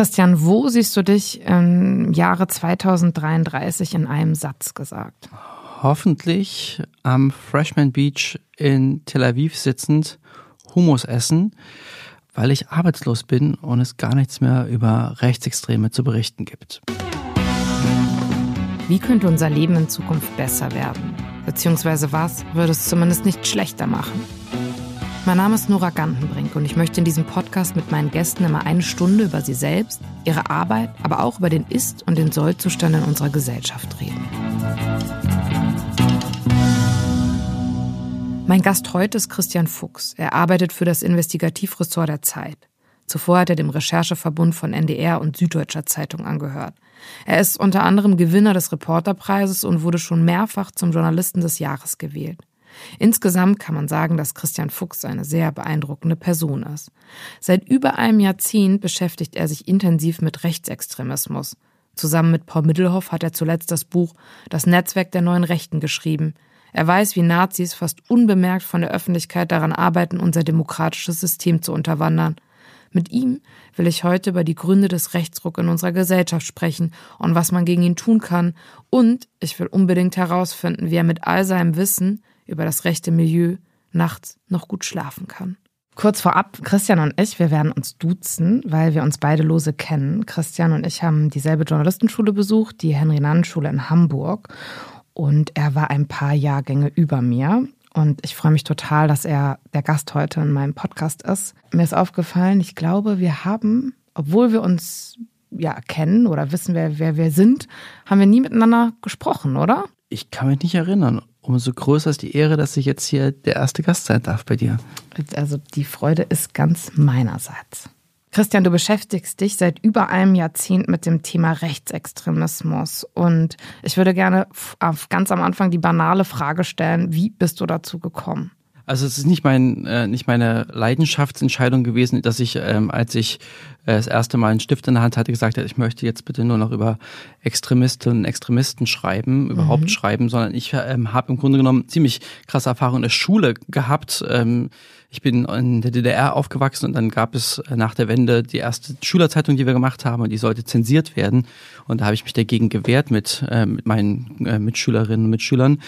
Christian, wo siehst du dich im Jahre 2033 in einem Satz gesagt? Hoffentlich am Freshman Beach in Tel Aviv sitzend, Hummus essen, weil ich arbeitslos bin und es gar nichts mehr über Rechtsextreme zu berichten gibt. Wie könnte unser Leben in Zukunft besser werden? Beziehungsweise was würde es zumindest nicht schlechter machen? Mein Name ist Nora Gantenbrink und ich möchte in diesem Podcast mit meinen Gästen immer eine Stunde über sie selbst, ihre Arbeit, aber auch über den Ist- und den Sollzustand in unserer Gesellschaft reden. Mein Gast heute ist Christian Fuchs. Er arbeitet für das Investigativressort der Zeit. Zuvor hat er dem Rechercheverbund von NDR und Süddeutscher Zeitung angehört. Er ist unter anderem Gewinner des Reporterpreises und wurde schon mehrfach zum Journalisten des Jahres gewählt. Insgesamt kann man sagen, dass Christian Fuchs eine sehr beeindruckende Person ist. Seit über einem Jahrzehnt beschäftigt er sich intensiv mit Rechtsextremismus. Zusammen mit Paul Middelhoff hat er zuletzt das Buch Das Netzwerk der neuen Rechten geschrieben. Er weiß, wie Nazis fast unbemerkt von der Öffentlichkeit daran arbeiten, unser demokratisches System zu unterwandern. Mit ihm will ich heute über die Gründe des Rechtsruck in unserer Gesellschaft sprechen und was man gegen ihn tun kann. Und ich will unbedingt herausfinden, wie er mit all seinem Wissen über das rechte Milieu nachts noch gut schlafen kann. Kurz vorab, Christian und ich, wir werden uns duzen, weil wir uns beide lose kennen. Christian und ich haben dieselbe Journalistenschule besucht, die Henry-Nannen-Schule in Hamburg. Und er war ein paar Jahrgänge über mir. Und ich freue mich total, dass er der Gast heute in meinem Podcast ist. Mir ist aufgefallen, ich glaube, wir haben, obwohl wir uns ja kennen oder wissen, wer, wer wir sind, haben wir nie miteinander gesprochen, oder? Ich kann mich nicht erinnern umso größer ist die Ehre, dass ich jetzt hier der erste Gast sein darf bei dir. Also die Freude ist ganz meinerseits. Christian, du beschäftigst dich seit über einem Jahrzehnt mit dem Thema Rechtsextremismus. Und ich würde gerne ganz am Anfang die banale Frage stellen, wie bist du dazu gekommen? Also es ist nicht mein äh, nicht meine Leidenschaftsentscheidung gewesen, dass ich ähm, als ich äh, das erste Mal einen Stift in der Hand hatte gesagt habe, ich möchte jetzt bitte nur noch über Extremistinnen und Extremisten schreiben, mhm. überhaupt schreiben, sondern ich ähm, habe im Grunde genommen ziemlich krasse Erfahrungen in der Schule gehabt. Ähm, ich bin in der DDR aufgewachsen und dann gab es äh, nach der Wende die erste Schülerzeitung, die wir gemacht haben und die sollte zensiert werden. Und da habe ich mich dagegen gewehrt mit, äh, mit meinen äh, Mitschülerinnen und Mitschülern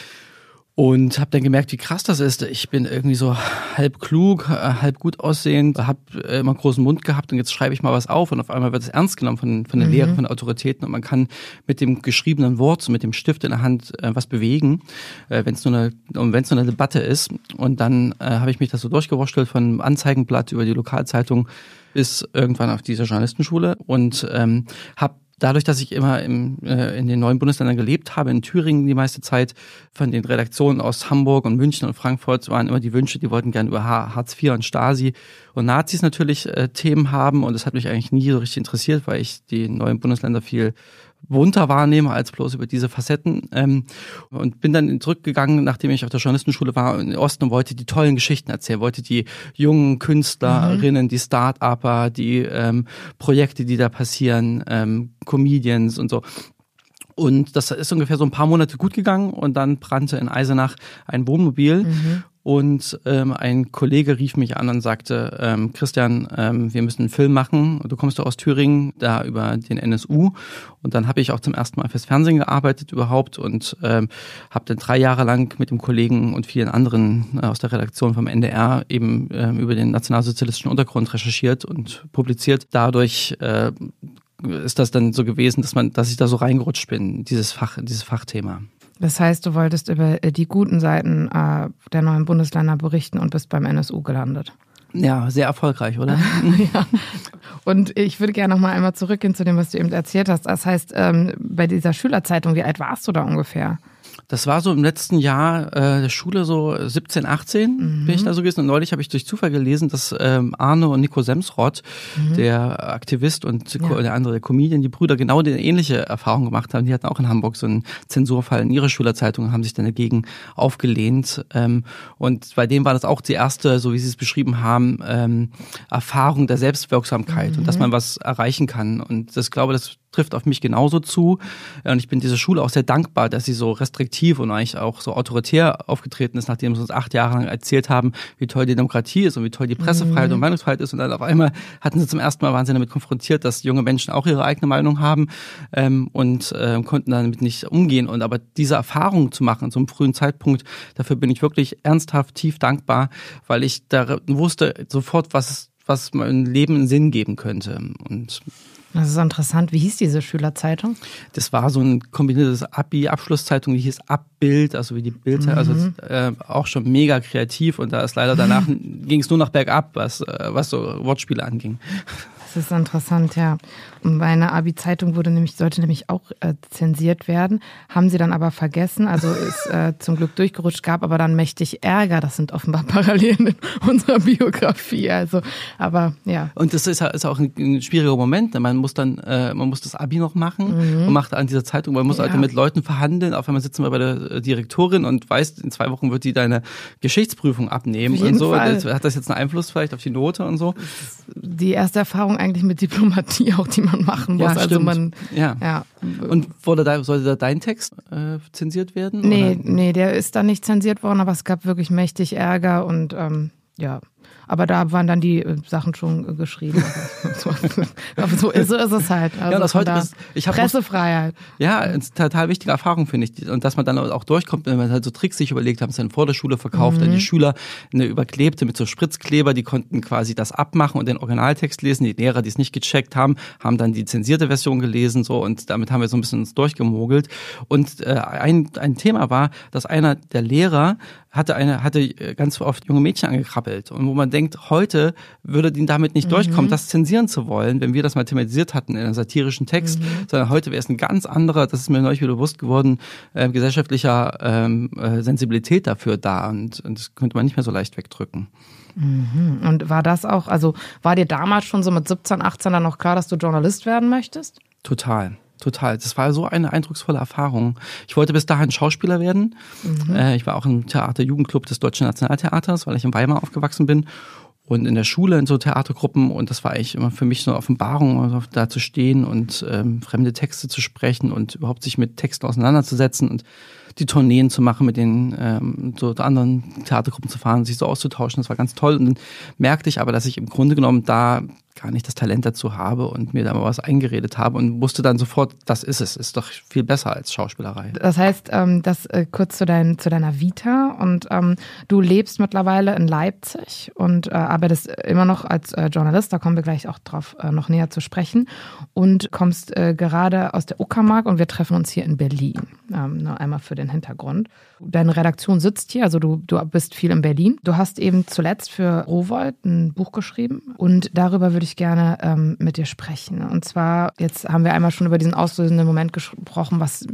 und habe dann gemerkt, wie krass das ist. Ich bin irgendwie so halb klug, äh, halb gut aussehend, habe äh, immer großen Mund gehabt und jetzt schreibe ich mal was auf und auf einmal wird es ernst genommen von, von den mhm. Lehrern, von den Autoritäten und man kann mit dem geschriebenen Wort, so mit dem Stift in der Hand äh, was bewegen, äh, wenn es nur eine wenn es nur eine Debatte ist. Und dann äh, habe ich mich das so durchgewurschtelt von Anzeigenblatt über die Lokalzeitung bis irgendwann auf dieser Journalistenschule und ähm, habe dadurch, dass ich immer im, äh, in den neuen Bundesländern gelebt habe, in Thüringen die meiste Zeit, von den Redaktionen aus Hamburg und München und Frankfurt waren immer die Wünsche, die wollten gerne über Hartz IV und Stasi und Nazis natürlich äh, Themen haben und das hat mich eigentlich nie so richtig interessiert, weil ich die neuen Bundesländer viel bunter wahrnehme als bloß über diese Facetten. Ähm, und bin dann zurückgegangen, nachdem ich auf der Journalistenschule war in Osten und wollte die tollen Geschichten erzählen, wollte die jungen Künstlerinnen, mhm. die Start-Upper, die ähm, Projekte, die da passieren, ähm, Comedians und so. Und das ist ungefähr so ein paar Monate gut gegangen und dann brannte in Eisenach ein Wohnmobil mhm. Und ähm, ein Kollege rief mich an und sagte, ähm, Christian, ähm, wir müssen einen Film machen. Du kommst doch aus Thüringen, da über den NSU. Und dann habe ich auch zum ersten Mal fürs Fernsehen gearbeitet überhaupt und ähm, habe dann drei Jahre lang mit dem Kollegen und vielen anderen äh, aus der Redaktion vom NDR eben ähm, über den nationalsozialistischen Untergrund recherchiert und publiziert. Dadurch äh, ist das dann so gewesen, dass man, dass ich da so reingerutscht bin, dieses Fach, dieses Fachthema. Das heißt, du wolltest über äh, die guten Seiten äh, der neuen Bundesländer berichten und bist beim NSU gelandet. Ja, sehr erfolgreich, oder? ja. Und ich würde gerne noch mal einmal zurückgehen zu dem, was du eben erzählt hast. Das heißt, ähm, bei dieser Schülerzeitung, wie alt warst du da ungefähr? Das war so im letzten Jahr äh, der Schule so 17, 18 mhm. bin ich da so gewesen. Und neulich habe ich durch Zufall gelesen, dass ähm, Arne und Nico Semsrott, mhm. der Aktivist und ja. der andere der Comedian, die Brüder genau eine ähnliche Erfahrung gemacht haben. Die hatten auch in Hamburg so einen Zensurfall in ihrer Schülerzeitung und haben sich dann dagegen aufgelehnt. Ähm, und bei dem war das auch die erste, so wie sie es beschrieben haben, ähm, Erfahrung der Selbstwirksamkeit mhm. und dass mhm. man was erreichen kann. Und das glaube, das trifft auf mich genauso zu. Und ich bin dieser Schule auch sehr dankbar, dass sie so restriktiv und eigentlich auch so autoritär aufgetreten ist, nachdem sie uns acht Jahre lang erzählt haben, wie toll die Demokratie ist und wie toll die Pressefreiheit mhm. und Meinungsfreiheit ist. Und dann auf einmal hatten sie zum ersten Mal, waren sie damit konfrontiert, dass junge Menschen auch ihre eigene Meinung haben ähm, und äh, konnten damit nicht umgehen. Und aber diese Erfahrung zu machen, zu einem frühen Zeitpunkt, dafür bin ich wirklich ernsthaft tief dankbar, weil ich da wusste sofort, was was mein Leben einen Sinn geben könnte. Und das ist interessant. Wie hieß diese Schülerzeitung? Das war so ein kombiniertes Abi-Abschlusszeitung, die hieß Abbild, also wie die Bild, mhm. also äh, auch schon mega kreativ und da ist leider danach ging es nur noch bergab, was, äh, was so Wortspiele anging. Das ist interessant, ja. Meine Abi-Zeitung wurde nämlich, sollte nämlich auch äh, zensiert werden, haben sie dann aber vergessen, also ist äh, zum Glück durchgerutscht, gab aber dann mächtig Ärger. Das sind offenbar Parallelen in unserer Biografie. Also, aber ja. Und das ist, ist auch ein, ein schwieriger Moment. Man muss dann, äh, man muss das Abi noch machen mhm. und macht an dieser Zeitung, man muss ja. halt mit Leuten verhandeln. Auf einmal sitzen wir bei der äh, Direktorin und weiß, in zwei Wochen wird die deine Geschichtsprüfung abnehmen und so. Das, hat das jetzt einen Einfluss vielleicht auf die Note und so? Die erste Erfahrung eigentlich mit Diplomatie auch, die man machen muss. Ja, also man, ja. ja. Und wurde da, sollte da dein Text äh, zensiert werden? Nee, oder? nee, der ist da nicht zensiert worden, aber es gab wirklich mächtig Ärger und ähm, ja, aber da waren dann die äh, Sachen schon äh, geschrieben. Aber so, ist, so ist es halt. Also ja, das heute ist, ich Pressefreiheit. Ja, eine total wichtige Erfahrung, finde ich. Und dass man dann auch durchkommt, wenn man halt so Tricks sich überlegt, haben es dann vor der Schule verkauft, mhm. dann die Schüler eine überklebte mit so Spritzkleber, die konnten quasi das abmachen und den Originaltext lesen. Die Lehrer, die es nicht gecheckt haben, haben dann die zensierte Version gelesen so und damit haben wir so ein bisschen uns durchgemogelt. Und äh, ein, ein Thema war, dass einer der Lehrer hatte eine, hatte äh, ganz oft junge Mädchen angekrabbelt. Und wo man denkt, heute würde die damit nicht mhm. durchkommen, das zensieren zu wollen, wenn wir das mal thematisiert hatten in einem satirischen Text, mhm. sondern heute wäre es ein ganz anderer, das ist mir neulich wieder bewusst geworden, äh, gesellschaftlicher ähm, äh, Sensibilität dafür da. Und, und das könnte man nicht mehr so leicht wegdrücken. Mhm. Und war das auch, also war dir damals schon so mit 17, 18 dann noch klar, dass du Journalist werden möchtest? Total total. Das war so eine eindrucksvolle Erfahrung. Ich wollte bis dahin Schauspieler werden. Mhm. Äh, ich war auch im Theaterjugendclub des Deutschen Nationaltheaters, weil ich in Weimar aufgewachsen bin und in der Schule in so Theatergruppen und das war eigentlich immer für mich so eine Offenbarung, also da zu stehen und ähm, fremde Texte zu sprechen und überhaupt sich mit Texten auseinanderzusetzen und die Tourneen zu machen, mit den ähm, so anderen Theatergruppen zu fahren, sich so auszutauschen. Das war ganz toll. Und dann merkte ich aber, dass ich im Grunde genommen da gar nicht das Talent dazu habe und mir da mal was eingeredet habe und wusste dann sofort, das ist es, ist doch viel besser als Schauspielerei. Das heißt, ähm, das äh, kurz zu, dein, zu deiner Vita und ähm, du lebst mittlerweile in Leipzig und äh, arbeitest immer noch als äh, Journalist, da kommen wir gleich auch drauf äh, noch näher zu sprechen und kommst äh, gerade aus der Uckermark und wir treffen uns hier in Berlin. Ähm, nur einmal für den Hintergrund. Deine Redaktion sitzt hier, also du, du bist viel in Berlin. Du hast eben zuletzt für Rowold ein Buch geschrieben und darüber würde ich gerne ähm, mit dir sprechen. Und zwar, jetzt haben wir einmal schon über diesen auslösenden Moment gesprochen, was,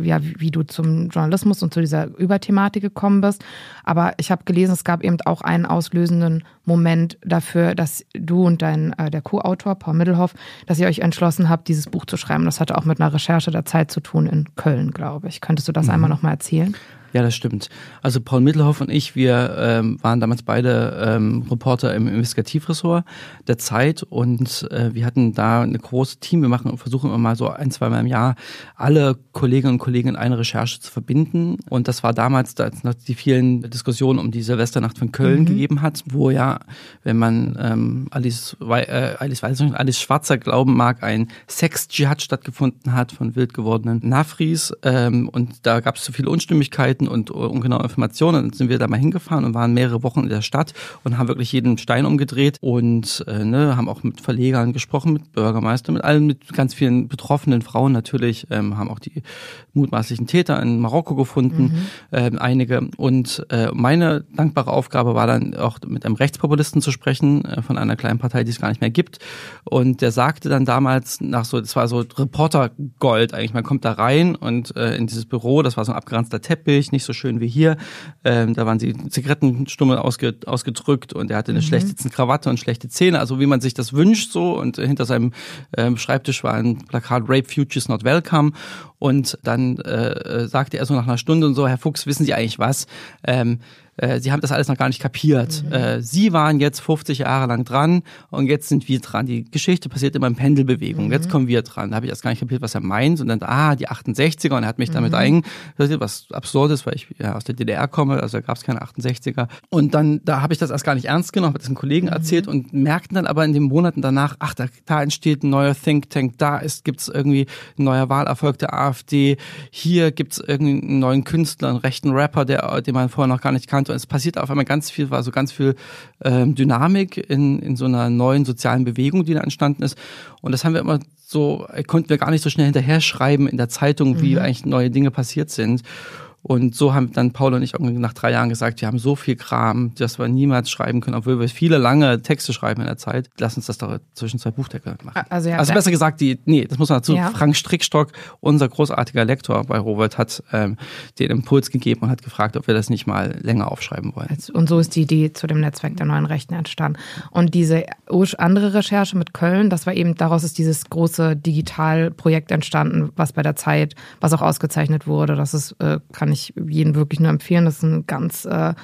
ja, wie du zum Journalismus und zu dieser Überthematik gekommen bist. Aber ich habe gelesen, es gab eben auch einen auslösenden Moment dafür, dass du und dein, äh, der Co-Autor Paul Middelhoff, dass ihr euch entschlossen habt, dieses Buch zu schreiben. Das hatte auch mit einer Recherche der Zeit zu tun in Köln, glaube ich. Könntest du das mhm. einmal nochmal erzählen? Ja, das stimmt. Also Paul Mittelhoff und ich, wir ähm, waren damals beide ähm, Reporter im Investigativressort der Zeit und äh, wir hatten da eine große Team. Wir machen versuchen immer mal so ein, zwei Mal im Jahr alle Kolleginnen und Kollegen in eine Recherche zu verbinden. Und das war damals, da es noch die vielen Diskussionen um die Silvesternacht von Köln mhm. gegeben hat, wo ja, wenn man ähm, Alice, äh, Alice, weiß nicht, Alice Schwarzer glauben mag, ein Sex-Dschihad stattgefunden hat von wild gewordenen Nafris. Ähm, und da gab es zu viele Unstimmigkeiten Daten und ungenaue Informationen. Dann sind wir da mal hingefahren und waren mehrere Wochen in der Stadt und haben wirklich jeden Stein umgedreht und äh, ne, haben auch mit Verlegern gesprochen, mit Bürgermeister, mit allen, mit ganz vielen betroffenen Frauen natürlich, ähm, haben auch die mutmaßlichen Täter in Marokko gefunden, mhm. ähm, einige. Und äh, meine dankbare Aufgabe war dann auch mit einem Rechtspopulisten zu sprechen, äh, von einer kleinen Partei, die es gar nicht mehr gibt. Und der sagte dann damals nach so, das war so Reportergold eigentlich, man kommt da rein und äh, in dieses Büro, das war so ein abgeranzter Teppich, nicht so schön wie hier. Ähm, da waren die Zigarettenstummel ausge, ausgedrückt und er hatte eine mhm. schlecht sitzende Krawatte und schlechte Zähne, also wie man sich das wünscht so. Und hinter seinem ähm, Schreibtisch war ein Plakat Rape Futures Not Welcome. Und dann äh, sagte er so nach einer Stunde und so, Herr Fuchs, wissen Sie eigentlich was? Ähm, äh, sie haben das alles noch gar nicht kapiert. Mhm. Äh, sie waren jetzt 50 Jahre lang dran und jetzt sind wir dran. Die Geschichte passiert immer in Pendelbewegung. Mhm. Jetzt kommen wir dran. Da habe ich erst gar nicht kapiert, was er meint. Und dann, ah, die 68er und er hat mich mhm. damit eingesetzt, was absurd ist, weil ich ja aus der DDR komme, also da gab es keine 68er. Und dann, da habe ich das erst gar nicht ernst genommen, habe das einen Kollegen mhm. erzählt und merkten dann aber in den Monaten danach, ach, da, da entsteht ein neuer Think Tank, da gibt es irgendwie ein neuer Wahlerfolg der AfD, hier gibt es irgendwie einen neuen Künstler, einen rechten Rapper, der, den man vorher noch gar nicht kannte. Und es passiert auf einmal ganz viel, war so ganz viel ähm, Dynamik in, in so einer neuen sozialen Bewegung, die da entstanden ist. Und das haben wir immer so, konnten wir gar nicht so schnell hinterher schreiben in der Zeitung, wie mhm. eigentlich neue Dinge passiert sind. Und so haben dann Paul und ich nach drei Jahren gesagt, wir haben so viel Kram, dass wir niemals schreiben können, obwohl wir viele lange Texte schreiben in der Zeit. Lass uns das doch zwischen zwei Buchdeckel machen. Also, ja, also besser gesagt, die, nee, das muss man dazu. Ja. Frank Strickstock, unser großartiger Lektor bei Robert, hat ähm, den Impuls gegeben und hat gefragt, ob wir das nicht mal länger aufschreiben wollen. Und so ist die Idee zu dem Netzwerk der neuen Rechten entstanden. Und diese andere Recherche mit Köln, das war eben, daraus ist dieses große Digitalprojekt entstanden, was bei der Zeit, was auch ausgezeichnet wurde. Das ist, äh, kann ich jeden wirklich nur empfehlen. Das ist ein ganz äh,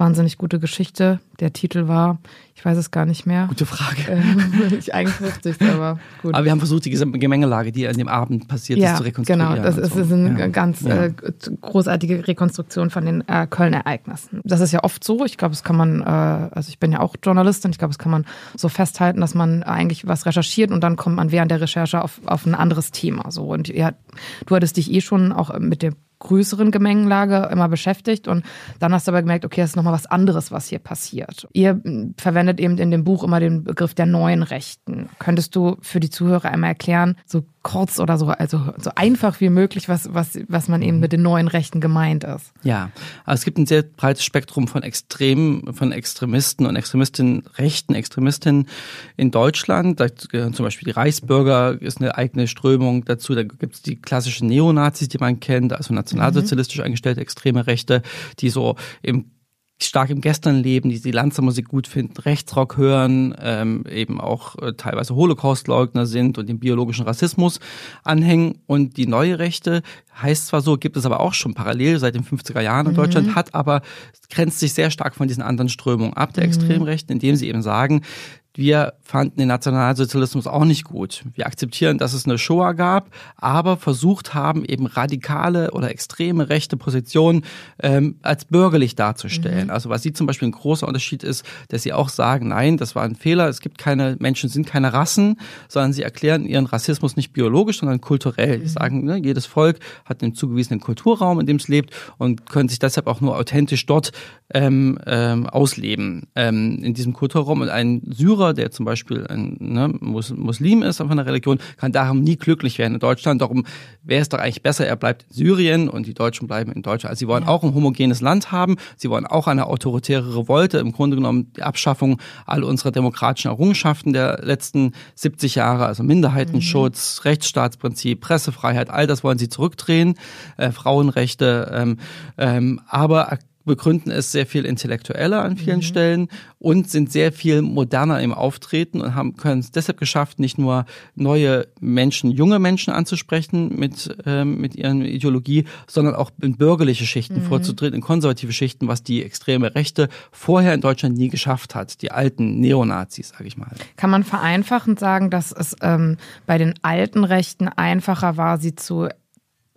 wahnsinnig gute Geschichte. Der Titel war, ich weiß es gar nicht mehr. Gute Frage. Ähm, ich eigentlich wusste es, aber gut. Aber wir haben versucht, die Gemengelage, die an dem Abend passiert ja, ist, zu rekonstruieren. Genau, das ist, so. ist eine ja. ganz ja. Äh, großartige Rekonstruktion von den äh, Köln-Ereignissen. Das ist ja oft so. Ich glaube, das kann man, äh, also ich bin ja auch Journalistin, ich glaube, das kann man so festhalten, dass man eigentlich was recherchiert und dann kommt man während der Recherche auf, auf ein anderes Thema. So. Und ja, du hattest dich eh schon auch mit dem größeren Gemengenlage immer beschäftigt und dann hast du aber gemerkt, okay, das ist nochmal was anderes, was hier passiert. Ihr verwendet eben in dem Buch immer den Begriff der neuen Rechten. Könntest du für die Zuhörer einmal erklären, so kurz oder so, also so einfach wie möglich, was, was, was man eben mit den neuen Rechten gemeint ist. Ja, also es gibt ein sehr breites Spektrum von Extremen, von Extremisten und Extremistinnen, rechten Extremistinnen in Deutschland. Da gehören zum Beispiel die Reichsbürger, ist eine eigene Strömung dazu. Da gibt es die klassischen Neonazis, die man kennt, also nationalsozialistisch eingestellte extreme Rechte, die so im stark im Gestern leben, die die Lanzermusik gut finden, Rechtsrock hören, ähm, eben auch äh, teilweise Holocaustleugner sind und den biologischen Rassismus anhängen. Und die neue Rechte heißt zwar so, gibt es aber auch schon parallel seit den 50er Jahren in mhm. Deutschland, hat aber grenzt sich sehr stark von diesen anderen Strömungen ab, der mhm. Extremrechten, indem sie eben sagen, wir fanden den Nationalsozialismus auch nicht gut. Wir akzeptieren, dass es eine Shoah gab, aber versucht haben, eben radikale oder extreme rechte Positionen ähm, als bürgerlich darzustellen. Mhm. Also was sie zum Beispiel ein großer Unterschied ist, dass sie auch sagen, nein, das war ein Fehler, es gibt keine, Menschen sind keine Rassen, sondern sie erklären ihren Rassismus nicht biologisch, sondern kulturell. Mhm. Sie sagen, ne, jedes Volk hat einen zugewiesenen Kulturraum, in dem es lebt und können sich deshalb auch nur authentisch dort ähm, ähm, ausleben, ähm, in diesem Kulturraum. Und ein Syrer Syrer, der zum Beispiel ein ne, Muslim ist von der Religion, kann darum nie glücklich werden in Deutschland. Darum wäre es doch eigentlich besser, er bleibt in Syrien und die Deutschen bleiben in Deutschland. Also sie wollen ja. auch ein homogenes Land haben. Sie wollen auch eine autoritäre Revolte. Im Grunde genommen die Abschaffung all unserer demokratischen Errungenschaften der letzten 70 Jahre, also Minderheitenschutz, mhm. Rechtsstaatsprinzip, Pressefreiheit, all das wollen sie zurückdrehen, äh, Frauenrechte, ähm, ähm, aber begründen es sehr viel intellektueller an vielen mhm. Stellen und sind sehr viel moderner im Auftreten und haben können es deshalb geschafft, nicht nur neue Menschen, junge Menschen anzusprechen mit ähm, mit ihren Ideologie, sondern auch in bürgerliche Schichten mhm. vorzutreten, in konservative Schichten, was die extreme Rechte vorher in Deutschland nie geschafft hat, die alten Neonazis, sage ich mal. Kann man vereinfachend sagen, dass es ähm, bei den alten Rechten einfacher war, sie zu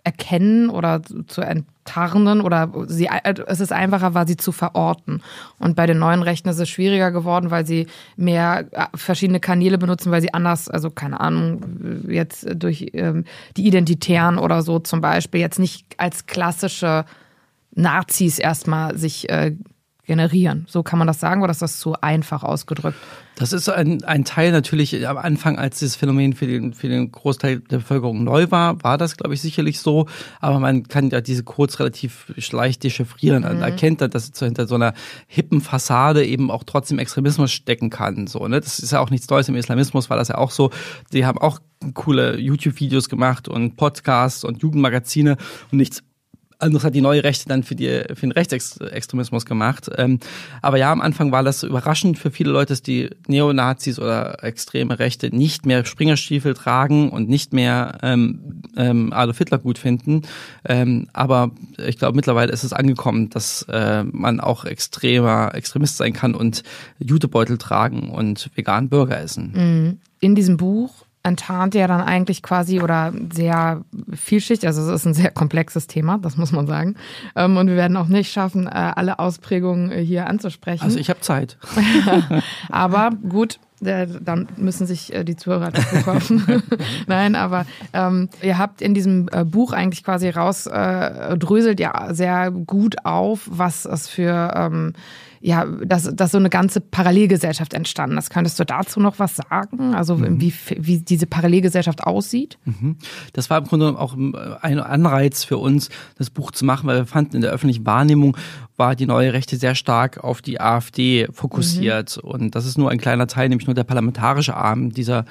erkennen oder zu enttarnen oder sie, es ist einfacher war, sie zu verorten. Und bei den neuen Rechten ist es schwieriger geworden, weil sie mehr äh, verschiedene Kanäle benutzen, weil sie anders, also keine Ahnung, jetzt durch ähm, die Identitären oder so zum Beispiel, jetzt nicht als klassische Nazis erstmal sich äh, generieren. So kann man das sagen oder ist das zu einfach ausgedrückt? Das ist ein, ein Teil natürlich am Anfang, als dieses Phänomen für den, für den Großteil der Bevölkerung neu war, war das, glaube ich, sicherlich so. Aber man kann ja diese Codes relativ leicht dechiffrieren. Mhm. Man erkennt dann, dass hinter so einer hippen Fassade eben auch trotzdem Extremismus stecken kann. So, ne? Das ist ja auch nichts Neues im Islamismus, war das ja auch so. Die haben auch coole YouTube-Videos gemacht und Podcasts und Jugendmagazine und nichts anderes hat die neue Rechte dann für, die, für den Rechtsextremismus gemacht. Ähm, aber ja, am Anfang war das überraschend für viele Leute, dass die Neonazis oder extreme Rechte nicht mehr Springerstiefel tragen und nicht mehr ähm, ähm, Adolf Hitler gut finden. Ähm, aber ich glaube, mittlerweile ist es angekommen, dass äh, man auch extremer Extremist sein kann und Jutebeutel tragen und vegan Burger essen. Mhm. In diesem Buch enttarnt ja dann eigentlich quasi oder sehr vielschichtig, also es ist ein sehr komplexes Thema, das muss man sagen. Ähm, und wir werden auch nicht schaffen, äh, alle Ausprägungen äh, hier anzusprechen. Also ich habe Zeit. aber gut, äh, dann müssen sich die Zuhörer dazu kaufen. Nein, aber ähm, ihr habt in diesem Buch eigentlich quasi rausdröselt äh, ja sehr gut auf, was es für ähm, ja, dass, dass so eine ganze Parallelgesellschaft entstanden ist. Könntest du dazu noch was sagen? Also mhm. wie, wie diese Parallelgesellschaft aussieht? Mhm. Das war im Grunde auch ein Anreiz für uns, das Buch zu machen, weil wir fanden in der öffentlichen Wahrnehmung war die neue Rechte sehr stark auf die AfD fokussiert. Mhm. Und das ist nur ein kleiner Teil, nämlich nur der parlamentarische Arm dieser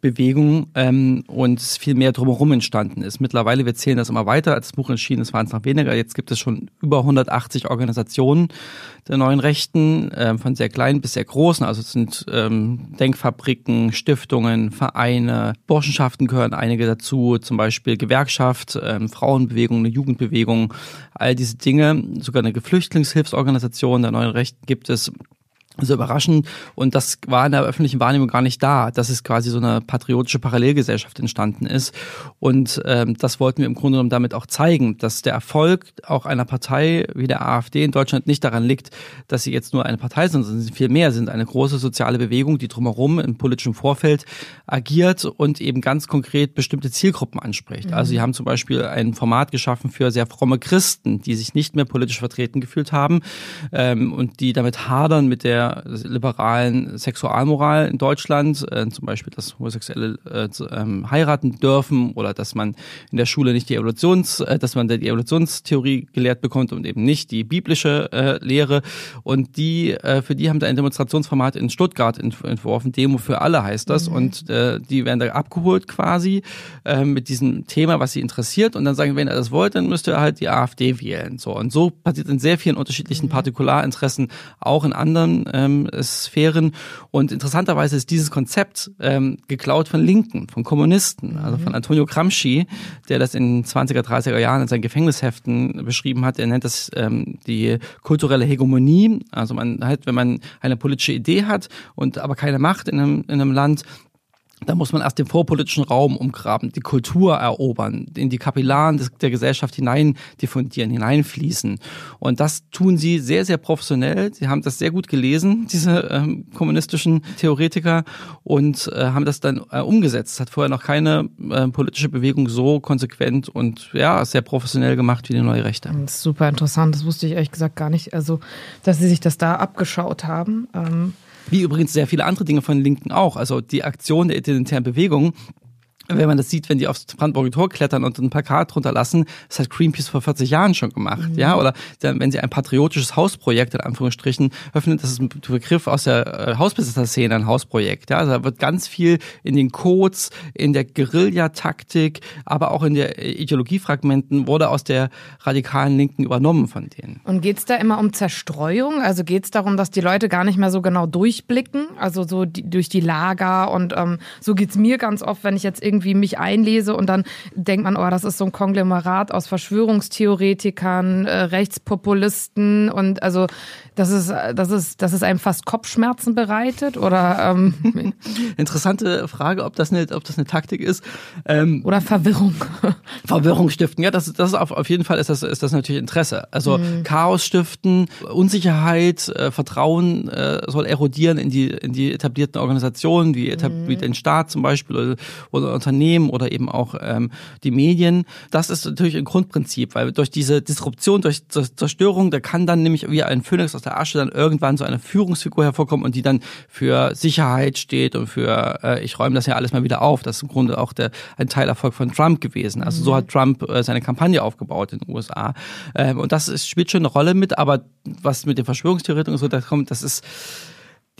Bewegung ähm, und viel mehr drumherum entstanden ist. Mittlerweile, wir zählen das immer weiter, als das Buch erschienen ist, waren es noch weniger. Jetzt gibt es schon über 180 Organisationen der neuen Rechten, äh, von sehr kleinen bis sehr großen. Also es sind ähm, Denkfabriken, Stiftungen, Vereine, Burschenschaften gehören einige dazu, zum Beispiel Gewerkschaft, ähm, Frauenbewegung, eine Jugendbewegung, all diese Dinge, sogar eine Geflüchtlingshilfsorganisation der neuen Rechten gibt es so überraschend. Und das war in der öffentlichen Wahrnehmung gar nicht da, dass es quasi so eine patriotische Parallelgesellschaft entstanden ist. Und ähm, das wollten wir im Grunde genommen damit auch zeigen, dass der Erfolg auch einer Partei wie der AfD in Deutschland nicht daran liegt, dass sie jetzt nur eine Partei sind, sondern sie viel mehr sind. Eine große soziale Bewegung, die drumherum im politischen Vorfeld agiert und eben ganz konkret bestimmte Zielgruppen anspricht. Mhm. Also sie haben zum Beispiel ein Format geschaffen für sehr fromme Christen, die sich nicht mehr politisch vertreten gefühlt haben ähm, und die damit hadern mit der liberalen Sexualmoral in Deutschland, äh, zum Beispiel, dass Homosexuelle äh, ähm, heiraten dürfen oder dass man in der Schule nicht die Evolutions, äh, dass man die Evolutionstheorie gelehrt bekommt und eben nicht die biblische äh, Lehre. Und die, äh, für die haben da ein Demonstrationsformat in Stuttgart entworfen, Demo für alle heißt das. Mhm. Und äh, die werden da abgeholt quasi äh, mit diesem Thema, was sie interessiert. Und dann sagen, wenn ihr das wollt, dann müsst ihr halt die AfD wählen. So und so passiert in sehr vielen unterschiedlichen mhm. Partikularinteressen auch in anderen ähm, Sphären. Und interessanterweise ist dieses Konzept ähm, geklaut von Linken, von Kommunisten, also von mhm. Antonio Gramsci, der das in 20er, 30er Jahren in seinen Gefängnisheften beschrieben hat. Er nennt das ähm, die kulturelle Hegemonie. Also man halt, wenn man eine politische Idee hat und aber keine Macht in einem, in einem Land, da muss man erst den vorpolitischen Raum umgraben, die Kultur erobern, in die Kapillaren des, der Gesellschaft hinein diffundieren, hineinfließen. Und das tun sie sehr, sehr professionell. Sie haben das sehr gut gelesen, diese ähm, kommunistischen Theoretiker, und äh, haben das dann äh, umgesetzt. Es hat vorher noch keine äh, politische Bewegung so konsequent und ja, sehr professionell gemacht wie die Neue Rechte. Super interessant. Das wusste ich ehrlich gesagt gar nicht. Also, dass sie sich das da abgeschaut haben. Ähm wie übrigens sehr viele andere Dinge von Linken auch. Also die Aktion der identitären Bewegung wenn man das sieht, wenn die aufs Brandenburger Tor klettern und ein Plakat drunter lassen, das hat Greenpeace vor 40 Jahren schon gemacht, mhm. ja, oder wenn sie ein patriotisches Hausprojekt in Anführungsstrichen öffnen, das ist ein Begriff aus der äh, Hausbesitzer-Szene, ein Hausprojekt, ja, also da wird ganz viel in den Codes, in der Guerillataktik, aber auch in der Ideologiefragmenten wurde aus der radikalen Linken übernommen von denen. Und geht's da immer um Zerstreuung? Also geht's darum, dass die Leute gar nicht mehr so genau durchblicken, also so die, durch die Lager und ähm, so geht's mir ganz oft, wenn ich jetzt irgendwie irgendwie mich einlese und dann denkt man, oh, das ist so ein Konglomerat aus Verschwörungstheoretikern, äh, Rechtspopulisten und also das ist, das ist, dass es einem fast Kopfschmerzen bereitet oder ähm, interessante Frage, ob das eine, ob das eine Taktik ist ähm, oder Verwirrung. Verwirrung stiften, ja, das, das ist auf, auf jeden Fall ist das, ist das natürlich Interesse. Also mhm. Chaos stiften, Unsicherheit, äh, Vertrauen äh, soll erodieren in die in die etablierten Organisationen wie, etab mhm. wie den Staat zum Beispiel oder, oder Unternehmen oder eben auch ähm, die Medien. Das ist natürlich ein Grundprinzip, weil durch diese Disruption, durch Zerstörung, da kann dann nämlich wie ein Phönix aus der Asche dann irgendwann so eine Führungsfigur hervorkommen und die dann für Sicherheit steht und für äh, ich räume das ja alles mal wieder auf. Das ist im Grunde auch der ein Teilerfolg von Trump gewesen. Also so mhm. hat Trump äh, seine Kampagne aufgebaut in den USA. Ähm, und das ist, spielt schon eine Rolle mit, aber was mit den Verschwörungstheoretikern so da kommt, das ist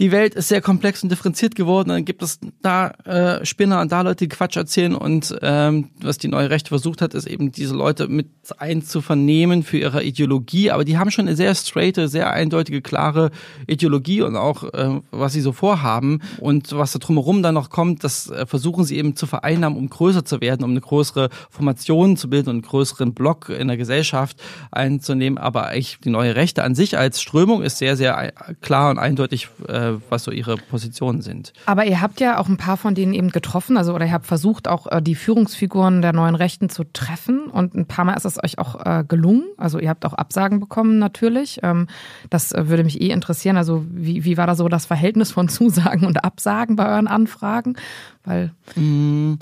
die Welt ist sehr komplex und differenziert geworden. Dann gibt es da äh, Spinner und da Leute, die Quatsch erzählen. Und ähm, was die neue Rechte versucht hat, ist eben diese Leute mit einzuvernehmen für ihre Ideologie. Aber die haben schon eine sehr straighte, sehr eindeutige, klare Ideologie und auch, äh, was sie so vorhaben. Und was da drumherum dann noch kommt, das äh, versuchen sie eben zu vereinnahmen, um größer zu werden, um eine größere Formation zu bilden und einen größeren Block in der Gesellschaft einzunehmen. Aber eigentlich die neue Rechte an sich als Strömung ist sehr, sehr klar und eindeutig äh, was so ihre Positionen sind. Aber ihr habt ja auch ein paar von denen eben getroffen, also oder ihr habt versucht, auch äh, die Führungsfiguren der neuen Rechten zu treffen und ein paar Mal ist es euch auch äh, gelungen. Also ihr habt auch Absagen bekommen natürlich. Ähm, das äh, würde mich eh interessieren. Also wie, wie war da so das Verhältnis von Zusagen und Absagen bei euren Anfragen? Weil mmh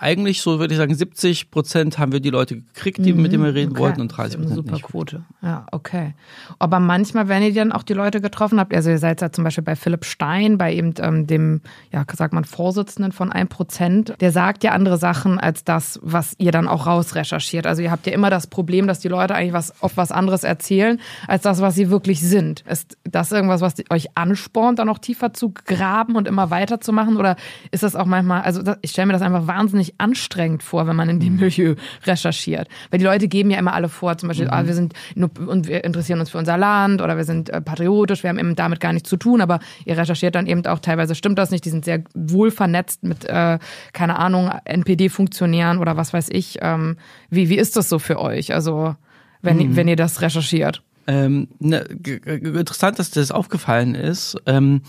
eigentlich so würde ich sagen, 70 Prozent haben wir die Leute gekriegt, die, mhm, mit denen wir reden okay. wollten und 30 Prozent Super nicht. Quote. Ja, okay. Aber manchmal, wenn ihr dann auch die Leute getroffen habt, also ihr seid ja zum Beispiel bei Philipp Stein, bei eben ähm, dem, ja, sagt man, Vorsitzenden von 1 Prozent, der sagt ja andere Sachen als das, was ihr dann auch rausrecherchiert. Also ihr habt ja immer das Problem, dass die Leute eigentlich was auf was anderes erzählen, als das, was sie wirklich sind. Ist das irgendwas, was euch anspornt, da noch tiefer zu graben und immer weiterzumachen? Oder ist das auch manchmal, also ich stelle mir das einfach wahnsinnig wahnsinnig anstrengend vor, wenn man in dem mhm. Milieu recherchiert. Weil die Leute geben ja immer alle vor, zum Beispiel, mhm. ah, wir sind nur, und wir interessieren uns für unser Land oder wir sind äh, patriotisch, wir haben eben damit gar nichts zu tun, aber ihr recherchiert dann eben auch teilweise stimmt das nicht, die sind sehr wohl vernetzt mit, äh, keine Ahnung, NPD-Funktionären oder was weiß ich. Ähm, wie, wie ist das so für euch? Also, wenn, mhm. wenn ihr das recherchiert? Ähm, ne, interessant, dass das aufgefallen ist, ähm,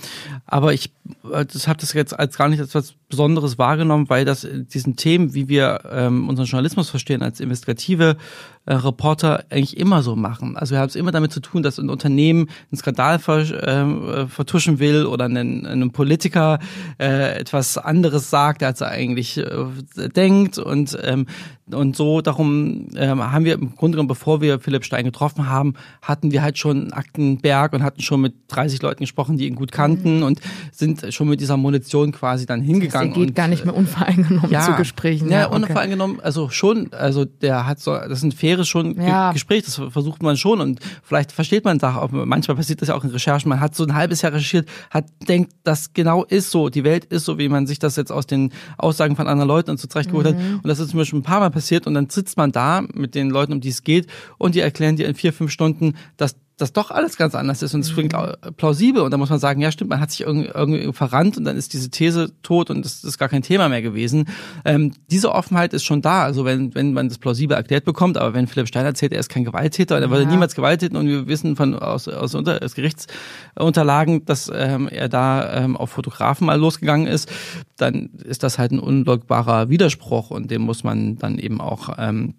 aber ich äh, das habe das jetzt als gar nicht als was Besonderes wahrgenommen, weil das diesen Themen, wie wir ähm, unseren Journalismus verstehen, als investigative äh, Reporter eigentlich immer so machen. Also wir haben es immer damit zu tun, dass ein Unternehmen einen Skandal ver, äh, vertuschen will oder einen, einem Politiker äh, etwas anderes sagt, als er eigentlich äh, denkt und ähm, und so darum ähm, haben wir im Grunde genommen, bevor wir Philipp Stein getroffen haben, hatten wir halt schon Aktenberg und hatten schon mit 30 Leuten gesprochen, die ihn gut kannten mhm. und sind schon mit dieser Munition quasi dann hingegangen. Heißt, geht gar nicht mehr unvoreingenommen ja, zu Gesprächen. Ja, ja okay. unvoreingenommen, also schon, also der hat so, das ist ein faires schon ja. Gespräch, das versucht man schon und vielleicht versteht man da auch, manchmal passiert das ja auch in Recherchen, man hat so ein halbes Jahr recherchiert, hat denkt, das genau ist so, die Welt ist so, wie man sich das jetzt aus den Aussagen von anderen Leuten und so zurechtgeholt mhm. hat und das ist zum Beispiel ein paar Mal passiert und dann sitzt man da mit den Leuten, um die es geht und die erklären dir in vier, fünf Stunden, dass das doch alles ganz anders ist und es klingt mhm. plausibel und da muss man sagen, ja stimmt, man hat sich irgendwie, irgendwie verrannt und dann ist diese These tot und das ist gar kein Thema mehr gewesen. Ähm, diese Offenheit ist schon da, also wenn, wenn man das plausibel erklärt bekommt, aber wenn Philipp Steiner erzählt, er ist kein Gewalttäter, er würde niemals Gewalttäter und wir wissen von aus, aus, unter, aus Gerichtsunterlagen, dass ähm, er da ähm, auf Fotografen mal losgegangen ist, dann ist das halt ein unleugbarer Widerspruch und dem muss man dann eben auch ähm,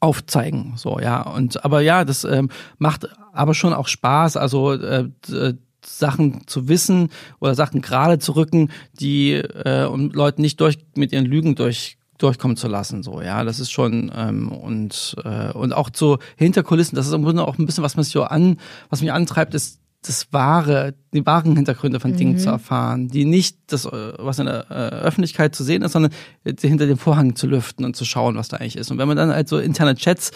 aufzeigen. So, ja. Und aber ja, das ähm, macht aber schon auch Spaß, also äh, äh, Sachen zu wissen oder Sachen gerade zu rücken, die äh, um Leuten nicht durch mit ihren Lügen durch durchkommen zu lassen, so ja, das ist schon ähm, und äh, und auch zu Hinterkulissen, das ist im Grunde auch ein bisschen was man sich so an, was mich antreibt, ist das wahre, die wahren Hintergründe von Dingen mhm. zu erfahren, die nicht das, äh, was in der äh, Öffentlichkeit zu sehen ist, sondern hinter dem Vorhang zu lüften und zu schauen, was da eigentlich ist. Und wenn man dann halt so interne Chats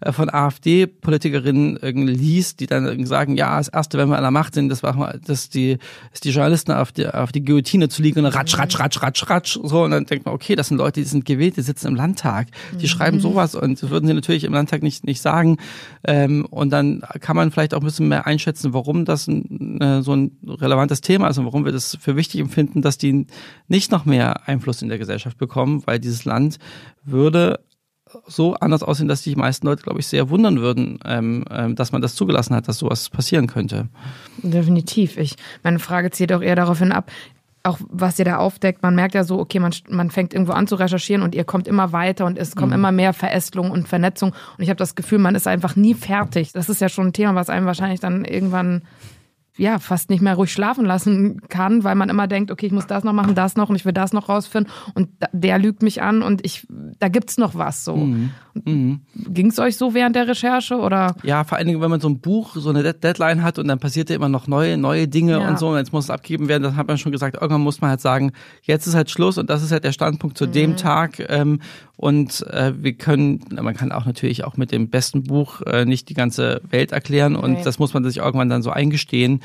äh, von AfD-Politikerinnen liest, die dann sagen, ja, das erste, wenn wir an der Macht sind, das war mal, dass die, ist die Journalisten auf die, auf die Guillotine zu liegen und ratsch, ratsch, ratsch, ratsch, ratsch, so. Und dann denkt man, okay, das sind Leute, die sind gewählt, die sitzen im Landtag, die mhm. schreiben sowas und das würden sie natürlich im Landtag nicht, nicht sagen. Ähm, und dann kann man vielleicht auch ein bisschen mehr einschätzen, warum das so ein relevantes Thema ist und warum wir das für wichtig empfinden, dass die nicht noch mehr Einfluss in der Gesellschaft bekommen, weil dieses Land würde so anders aussehen, dass die meisten Leute, glaube ich, sehr wundern würden, ähm, ähm, dass man das zugelassen hat, dass sowas passieren könnte. Definitiv. Ich, meine Frage zielt auch eher daraufhin ab, auch was ihr da aufdeckt, man merkt ja so, okay, man, man fängt irgendwo an zu recherchieren und ihr kommt immer weiter und es kommen mhm. immer mehr Verästelung und Vernetzung. Und ich habe das Gefühl, man ist einfach nie fertig. Das ist ja schon ein Thema, was einem wahrscheinlich dann irgendwann ja fast nicht mehr ruhig schlafen lassen kann, weil man immer denkt, okay, ich muss das noch machen, das noch und ich will das noch rausfinden und der lügt mich an und ich da gibt's noch was so. Mhm. Mhm. Ging es euch so während der Recherche oder? Ja, vor allen Dingen, wenn man so ein Buch, so eine Deadline hat und dann passiert ja immer noch neue, neue Dinge ja. und so und jetzt muss es abgegeben werden, dann hat man schon gesagt, irgendwann muss man halt sagen, jetzt ist halt Schluss und das ist halt der Standpunkt zu mhm. dem Tag ähm, und äh, wir können, man kann auch natürlich auch mit dem besten Buch äh, nicht die ganze Welt erklären und okay. das muss man sich irgendwann dann so eingestehen.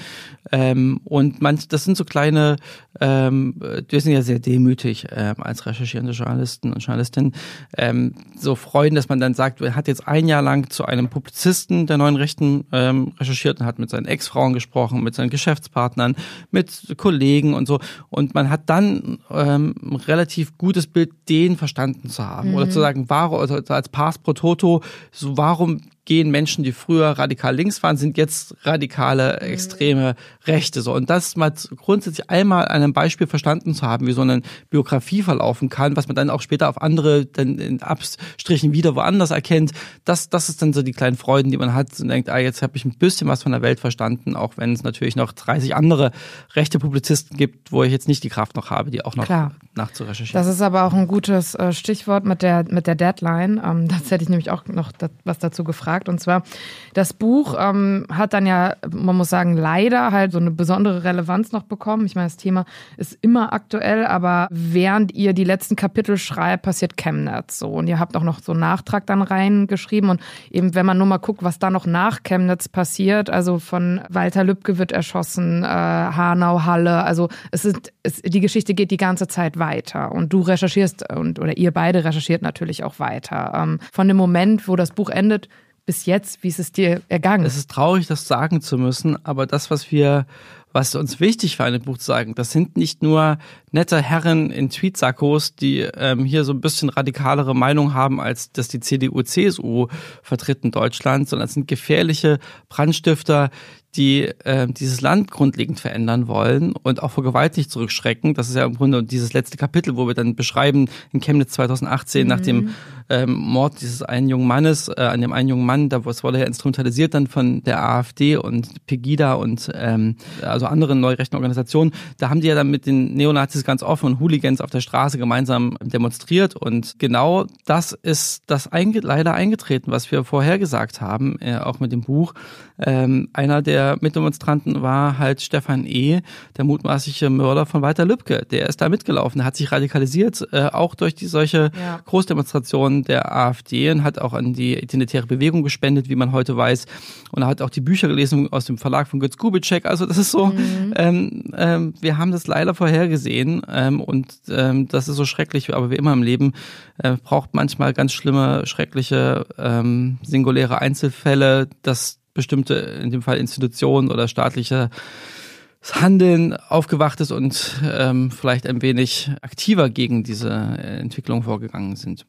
Ähm, und man, das sind so kleine, ähm, wir sind ja sehr demütig äh, als recherchierende Journalisten und Journalistinnen, ähm, so freuen, dass man dann sagt, er hat jetzt ein Jahr lang zu einem Publizisten der neuen Rechten ähm, recherchiert und hat mit seinen Ex-Frauen gesprochen, mit seinen Geschäftspartnern, mit Kollegen und so. Und man hat dann ähm, ein relativ gutes Bild, den verstanden zu haben. Mhm. Oder zu sagen, warum, also als Pass pro Toto, so warum gehen Menschen, die früher radikal links waren, sind jetzt radikale mhm. extreme Rechte. So und das mal grundsätzlich einmal an einem Beispiel verstanden zu haben, wie so eine Biografie verlaufen kann, was man dann auch später auf andere dann in Abstrichen wieder woanders erkennt. Das, das ist dann so die kleinen Freuden, die man hat und denkt, ah, jetzt habe ich ein bisschen was von der Welt verstanden, auch wenn es natürlich noch 30 andere rechte Publizisten gibt, wo ich jetzt nicht die Kraft noch habe, die auch noch Klar. nachzurecherchieren. Das ist aber auch ein gutes äh, Stichwort mit der mit der Deadline. Ähm, das hätte ich nämlich auch noch was dazu gefragt gefragt. Und zwar, das Buch ähm, hat dann ja, man muss sagen, leider halt so eine besondere Relevanz noch bekommen. Ich meine, das Thema ist immer aktuell, aber während ihr die letzten Kapitel schreibt, passiert Chemnitz so. Und ihr habt auch noch so einen Nachtrag dann reingeschrieben. Und eben, wenn man nur mal guckt, was da noch nach Chemnitz passiert, also von Walter Lübcke wird erschossen, äh, Hanau, Halle, also es ist, es, die Geschichte geht die ganze Zeit weiter. Und du recherchierst und oder ihr beide recherchiert natürlich auch weiter. Ähm, von dem Moment, wo das Buch endet, bis jetzt, wie ist es dir ergangen? Es ist traurig, das sagen zu müssen, aber das, was wir, was uns wichtig für ein Buch zu sagen, das sind nicht nur nette Herren in Tweetsackos, die ähm, hier so ein bisschen radikalere Meinung haben, als dass die CDU, CSU vertritt in Deutschland, sondern es sind gefährliche Brandstifter, die äh, dieses Land grundlegend verändern wollen und auch vor Gewalt nicht zurückschrecken. Das ist ja im Grunde dieses letzte Kapitel, wo wir dann beschreiben, in Chemnitz 2018 mhm. nach dem ähm, Mord dieses einen jungen Mannes, äh, an dem einen jungen Mann, da wurde er instrumentalisiert dann von der AfD und Pegida und ähm, also anderen neurechten Organisationen. Da haben die ja dann mit den Neonazis ganz offen und Hooligans auf der Straße gemeinsam demonstriert und genau das ist das einge leider eingetreten, was wir vorher gesagt haben, äh, auch mit dem Buch. Ähm, einer der der Mitdemonstranten war halt Stefan E., der mutmaßliche Mörder von Walter Lübcke. Der ist da mitgelaufen, hat sich radikalisiert, äh, auch durch die solche ja. Großdemonstrationen der AfD und hat auch an die identitäre Bewegung gespendet, wie man heute weiß. Und er hat auch die Bücher gelesen aus dem Verlag von Götz Kubitschek. Also das ist so, mhm. ähm, ähm, wir haben das leider vorhergesehen ähm, und ähm, das ist so schrecklich, aber wie immer im Leben äh, braucht manchmal ganz schlimme, schreckliche, ähm, singuläre Einzelfälle, dass bestimmte, in dem Fall Institutionen oder staatliche Handeln aufgewacht ist und ähm, vielleicht ein wenig aktiver gegen diese Entwicklung vorgegangen sind.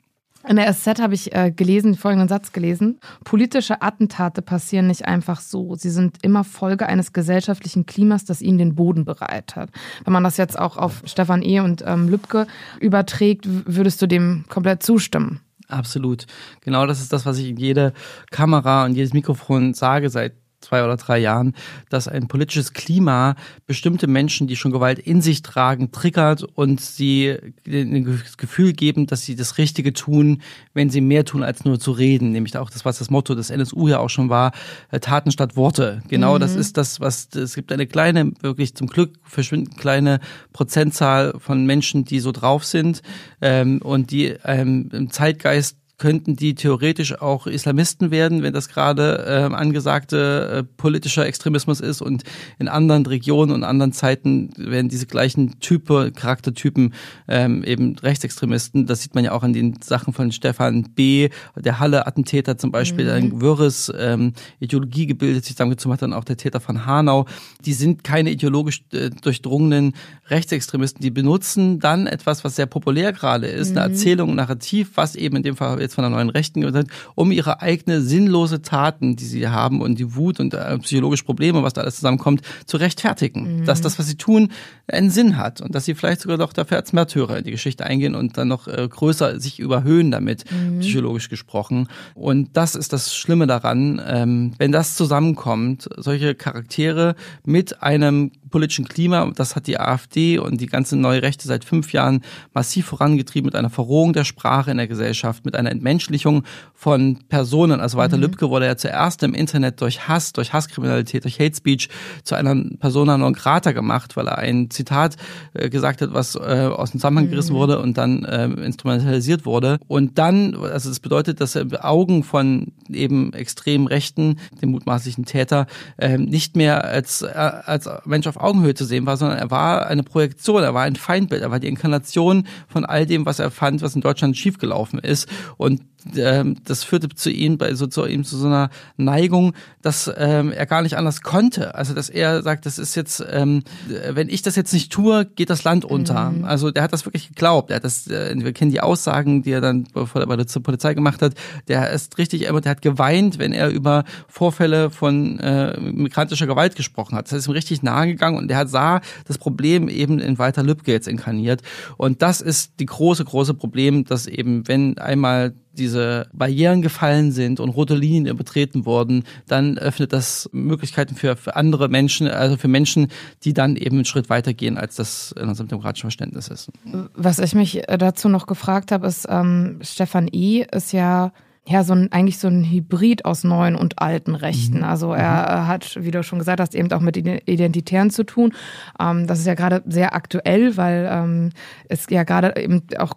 In der SZ habe ich äh, gelesen, folgenden Satz gelesen. Politische Attentate passieren nicht einfach so. Sie sind immer Folge eines gesellschaftlichen Klimas, das ihnen den Boden bereitet. Wenn man das jetzt auch auf Stefan E. und ähm, Lübcke überträgt, würdest du dem komplett zustimmen? Absolut. Genau das ist das, was ich in jede Kamera und jedes Mikrofon sage seit zwei oder drei Jahren, dass ein politisches Klima bestimmte Menschen, die schon Gewalt in sich tragen, triggert und sie das Gefühl geben, dass sie das Richtige tun, wenn sie mehr tun, als nur zu reden. Nämlich auch das, was das Motto des NSU ja auch schon war, äh, Taten statt Worte. Genau mhm. das ist das, was, es gibt eine kleine, wirklich zum Glück verschwindend kleine Prozentzahl von Menschen, die so drauf sind ähm, und die ähm, im Zeitgeist könnten die theoretisch auch Islamisten werden, wenn das gerade äh, angesagte äh, politischer Extremismus ist und in anderen Regionen und anderen Zeiten werden diese gleichen Type, Charaktertypen ähm, eben Rechtsextremisten. Das sieht man ja auch an den Sachen von Stefan B., der Halle-Attentäter zum Beispiel, mhm. ein wirres ähm, Ideologie gebildet, sich zusammengezogen hat dann auch der Täter von Hanau. Die sind keine ideologisch äh, durchdrungenen Rechtsextremisten, die benutzen dann etwas, was sehr populär gerade ist, mhm. eine Erzählung, ein Narrativ, was eben in dem Fall jetzt von der neuen Rechten gesagt, um ihre eigene sinnlose Taten, die sie haben und die Wut und äh, psychologische Probleme, was da alles zusammenkommt, zu rechtfertigen. Mhm. Dass das, was sie tun, einen Sinn hat und dass sie vielleicht sogar doch dafür als Märtyrer in die Geschichte eingehen und dann noch äh, größer sich überhöhen damit, mhm. psychologisch gesprochen. Und das ist das Schlimme daran, ähm, wenn das zusammenkommt, solche Charaktere mit einem politischen Klima, das hat die AfD und die ganze neue Rechte seit fünf Jahren massiv vorangetrieben mit einer Verrohung der Sprache in der Gesellschaft, mit einer Entmenschlichung von Personen. Also Walter mhm. Lübcke wurde ja zuerst im Internet durch Hass, durch Hasskriminalität, durch Hate Speech zu einer Persona non grata gemacht, weil er ein Zitat äh, gesagt hat, was äh, aus dem Zusammenhang mhm. gerissen wurde und dann äh, instrumentalisiert wurde. Und dann, also das bedeutet, dass er in Augen von eben extrem Rechten, dem mutmaßlichen Täter, äh, nicht mehr als, äh, als Mensch auf Augenhöhe zu sehen war, sondern er war eine Projektion, er war ein Feindbild, er war die Inkarnation von all dem, was er fand, was in Deutschland schiefgelaufen ist. Und und ähm, das führte zu ihm bei so zu ihm zu so einer Neigung, dass ähm, er gar nicht anders konnte. Also dass er sagt, das ist jetzt, ähm, wenn ich das jetzt nicht tue, geht das Land unter. Mhm. Also der hat das wirklich geglaubt. Er hat das, äh, wir kennen die Aussagen, die er dann bei der Polizei gemacht hat. Der ist richtig, der hat geweint, wenn er über Vorfälle von äh, migrantischer Gewalt gesprochen hat. Das ist ihm richtig nahe gegangen und der hat sah das Problem eben in Walter Lübcke jetzt inkarniert. Und das ist die große, große Problem, dass eben, wenn einmal diese Barrieren gefallen sind und rote Linien betreten wurden, dann öffnet das Möglichkeiten für, für andere Menschen, also für Menschen, die dann eben einen Schritt weitergehen, als das in unserem demokratischen Verständnis ist. Was ich mich dazu noch gefragt habe, ist, ähm, Stefan I. ist ja ja, so ein, eigentlich so ein Hybrid aus neuen und alten Rechten. Mhm. Also er mhm. hat, wie du schon gesagt hast, eben auch mit Identitären zu tun. Ähm, das ist ja gerade sehr aktuell, weil ähm, es ja gerade eben auch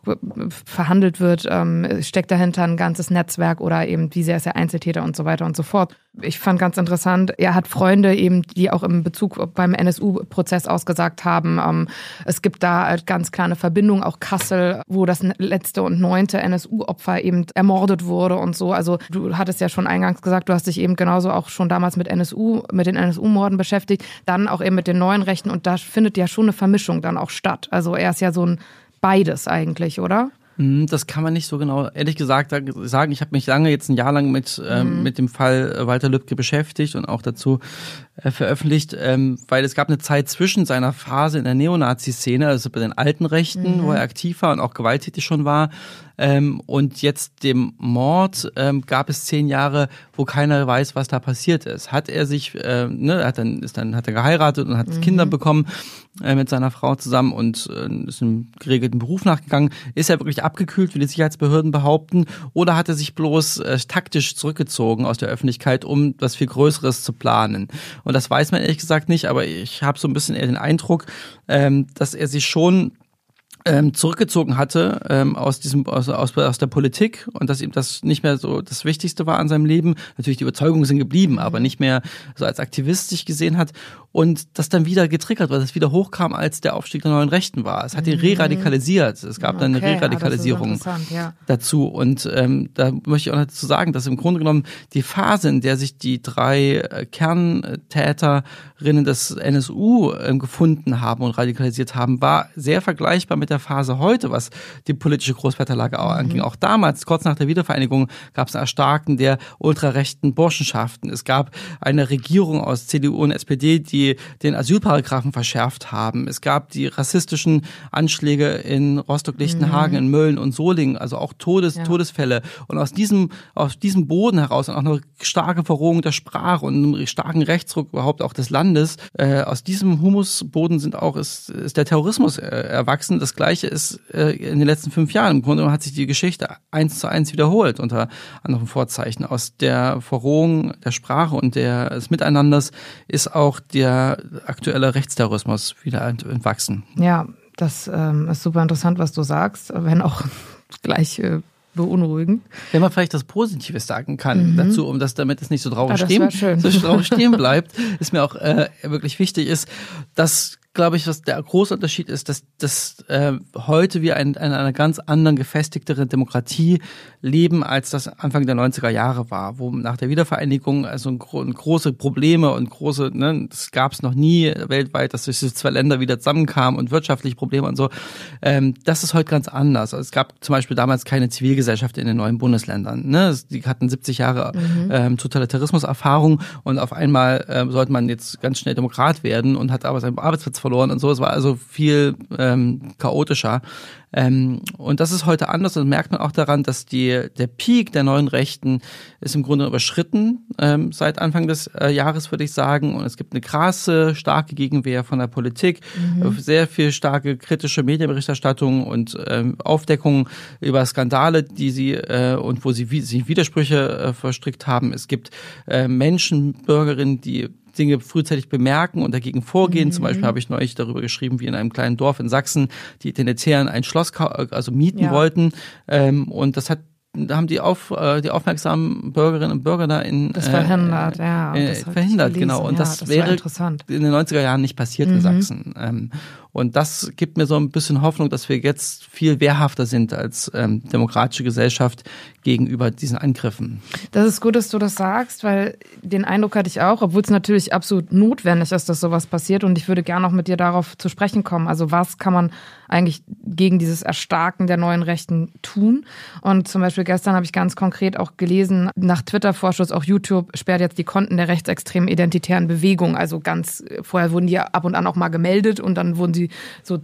verhandelt wird, ähm, steckt dahinter ein ganzes Netzwerk oder eben wie sehr ist er Einzeltäter und so weiter und so fort. Ich fand ganz interessant, er hat Freunde eben, die auch im Bezug beim NSU-Prozess ausgesagt haben. Ähm, es gibt da ganz klar eine Verbindung, auch Kassel, wo das letzte und neunte NSU-Opfer eben ermordet wurde und so. Also du hattest ja schon eingangs gesagt, du hast dich eben genauso auch schon damals mit NSU, mit den NSU-Morden beschäftigt, dann auch eben mit den neuen Rechten und da findet ja schon eine Vermischung dann auch statt. Also er ist ja so ein beides eigentlich, oder? Mhm, das kann man nicht so genau, ehrlich gesagt, sagen. Ich habe mich lange, jetzt ein Jahr lang mit, ähm, mhm. mit dem Fall äh, Walter Lübcke beschäftigt und auch dazu äh, veröffentlicht, ähm, weil es gab eine Zeit zwischen seiner Phase in der Neonazi-Szene, also bei den alten Rechten, mhm. wo er aktiv war und auch gewalttätig schon war, ähm, und jetzt dem Mord ähm, gab es zehn Jahre, wo keiner weiß, was da passiert ist. Hat er sich, äh, ne, hat dann ist dann hat er geheiratet und hat mhm. Kinder bekommen äh, mit seiner Frau zusammen und äh, ist einem geregelten Beruf nachgegangen. Ist er wirklich abgekühlt, wie die Sicherheitsbehörden behaupten, oder hat er sich bloß äh, taktisch zurückgezogen aus der Öffentlichkeit, um was viel Größeres zu planen? Und das weiß man ehrlich gesagt nicht, aber ich habe so ein bisschen eher den Eindruck, ähm, dass er sich schon ähm, zurückgezogen hatte ähm, aus diesem aus, aus, aus der Politik und dass ihm das nicht mehr so das Wichtigste war an seinem Leben. Natürlich die Überzeugungen sind geblieben, aber nicht mehr so als Aktivist sich gesehen hat und das dann wieder getriggert, weil es wieder hochkam, als der Aufstieg der neuen Rechten war. Es hat ihn mhm. re-radikalisiert. Es gab okay, dann eine Re-Radikalisierung ja. dazu. Und ähm, da möchte ich auch dazu sagen, dass im Grunde genommen die Phase, in der sich die drei äh, Kerntäterinnen des NSU äh, gefunden haben und radikalisiert haben, war sehr vergleichbar mit der Phase heute, was die politische Großvaterlage mhm. anging. Auch damals, kurz nach der Wiedervereinigung, gab es ein Erstarken der ultrarechten Burschenschaften. Es gab eine Regierung aus CDU und SPD, die die den Asylparagraphen verschärft haben. Es gab die rassistischen Anschläge in Rostock-Lichtenhagen, mhm. in Mölln und Solingen, also auch Todes ja. Todesfälle. Und aus diesem, aus diesem Boden heraus und auch eine starke Verrohung der Sprache und einem starken Rechtsruck überhaupt auch des Landes, äh, aus diesem Humusboden sind auch, ist, ist der Terrorismus äh, erwachsen. Das Gleiche ist äh, in den letzten fünf Jahren. Im Grunde hat sich die Geschichte eins zu eins wiederholt unter anderen Vorzeichen. Aus der Verrohung der Sprache und der, des Miteinanders ist auch der aktuelle Rechtsterrorismus wieder entwachsen. Ja, das ähm, ist super interessant, was du sagst, wenn auch gleich äh, beunruhigend. Wenn man vielleicht das Positive sagen kann mhm. dazu, um das, damit es nicht so traurig, ja, ah, stehen, so traurig stehen bleibt, ist mir auch äh, wirklich wichtig ist, dass glaube ich, was der große Unterschied ist, dass, dass äh, heute wir in, in einer ganz anderen, gefestigteren Demokratie leben, als das Anfang der 90er Jahre war, wo nach der Wiedervereinigung also ein, große Probleme und große, ne, das gab es noch nie weltweit, dass diese zwei Länder wieder zusammenkamen und wirtschaftliche Probleme und so. Ähm, das ist heute ganz anders. Also es gab zum Beispiel damals keine Zivilgesellschaft in den neuen Bundesländern. Ne? Die hatten 70 Jahre mhm. ähm, Totalitarismus-Erfahrung und auf einmal äh, sollte man jetzt ganz schnell Demokrat werden und hat aber seinen Arbeitsplatz verloren und so. Es war also viel ähm, chaotischer. Ähm, und das ist heute anders und merkt man auch daran, dass die, der Peak der neuen Rechten ist im Grunde überschritten ähm, seit Anfang des äh, Jahres, würde ich sagen. Und es gibt eine krasse, starke Gegenwehr von der Politik, mhm. sehr viel starke kritische Medienberichterstattung und ähm, Aufdeckung über Skandale, die sie äh, und wo sie sich Widersprüche äh, verstrickt haben. Es gibt äh, Menschen, Bürgerinnen, die Dinge frühzeitig bemerken und dagegen vorgehen. Mhm. Zum Beispiel habe ich neulich darüber geschrieben, wie in einem kleinen Dorf in Sachsen die Tendenzieren ein Schloss also mieten ja. wollten. Ähm, und das hat da haben die auf äh, die aufmerksamen Bürgerinnen und Bürger da in das verhindert, äh, ja, äh, verhindert genau und ja, das, das, wäre in den 90er Jahren nicht passiert mhm. in Sachsen. Ähm, und das gibt mir so ein bisschen Hoffnung, dass wir jetzt viel wehrhafter sind als ähm, demokratische Gesellschaft gegenüber diesen Angriffen. Das ist gut, dass du das sagst, weil den Eindruck hatte ich auch, obwohl es natürlich absolut notwendig ist, dass sowas passiert. Und ich würde gerne auch mit dir darauf zu sprechen kommen. Also was kann man eigentlich gegen dieses Erstarken der neuen Rechten tun? Und zum Beispiel gestern habe ich ganz konkret auch gelesen, nach Twitter-Vorschuss auch YouTube sperrt jetzt die Konten der rechtsextremen identitären Bewegung. Also ganz, vorher wurden die ab und an auch mal gemeldet und dann wurden sie so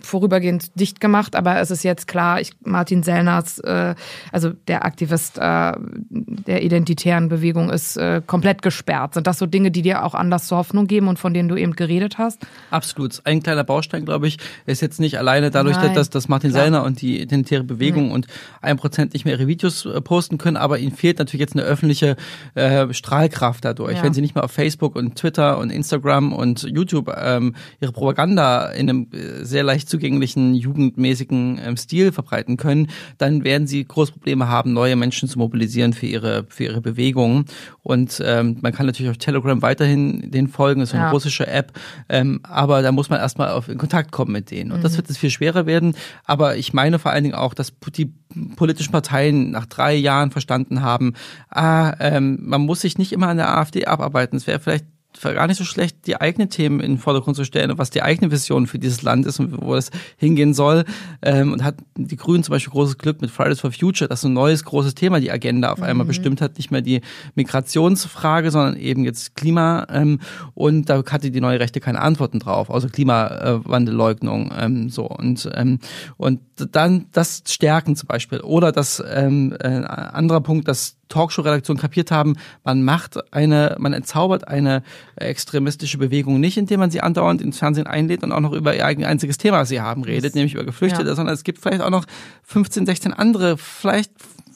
vorübergehend dicht gemacht. Aber es ist jetzt klar, ich, Martin Sellners, äh, also der Aktivist äh, der identitären Bewegung, ist äh, komplett gesperrt. Sind das so Dinge, die dir auch Anlass zur Hoffnung geben und von denen du eben geredet hast? Absolut. Ein kleiner Baustein, glaube ich, ist jetzt nicht alleine dadurch, Nein, dass, dass Martin klar. Sellner und die identitäre Bewegung nee. und ein Prozent nicht mehr ihre Videos äh, posten können, aber ihnen fehlt natürlich jetzt eine öffentliche äh, Strahlkraft dadurch. Ja. Wenn sie nicht mehr auf Facebook und Twitter und Instagram und YouTube ähm, ihre Propaganda in einem äh, sehr leicht zugänglichen, jugendmäßigen ähm, Stil verbreiten können, dann werden sie große Probleme haben, neue Menschen zu mobilisieren für ihre, für ihre Bewegungen. Und ähm, man kann natürlich auf Telegram weiterhin den folgen, das ist eine ja. russische App, ähm, aber da muss man erstmal auf, in Kontakt kommen mit denen. Und mhm. das wird jetzt viel schwerer werden. Aber ich meine vor allen Dingen auch, dass die politischen Parteien nach drei Jahren verstanden haben, ah, ähm, man muss sich nicht immer an der AfD abarbeiten. Es wäre vielleicht gar nicht so schlecht, die eigenen Themen in den Vordergrund zu stellen und was die eigene Vision für dieses Land ist und wo es hingehen soll. Ähm, und hat die Grünen zum Beispiel großes Glück mit Fridays for Future, dass ein neues großes Thema die Agenda auf einmal mhm. bestimmt hat. Nicht mehr die Migrationsfrage, sondern eben jetzt Klima. Ähm, und da hatte die neue Rechte keine Antworten drauf, außer Klimawandelleugnung. Ähm, so und ähm, und dann das Stärken zum Beispiel oder das ähm, äh, anderer Punkt, dass Talkshow-Redaktionen kapiert haben, man macht eine, man entzaubert eine extremistische Bewegung nicht, indem man sie andauernd ins Fernsehen einlädt und auch noch über ihr einziges Thema, was sie haben, redet, nämlich über Geflüchtete, ja. sondern es gibt vielleicht auch noch 15, 16 andere, vielleicht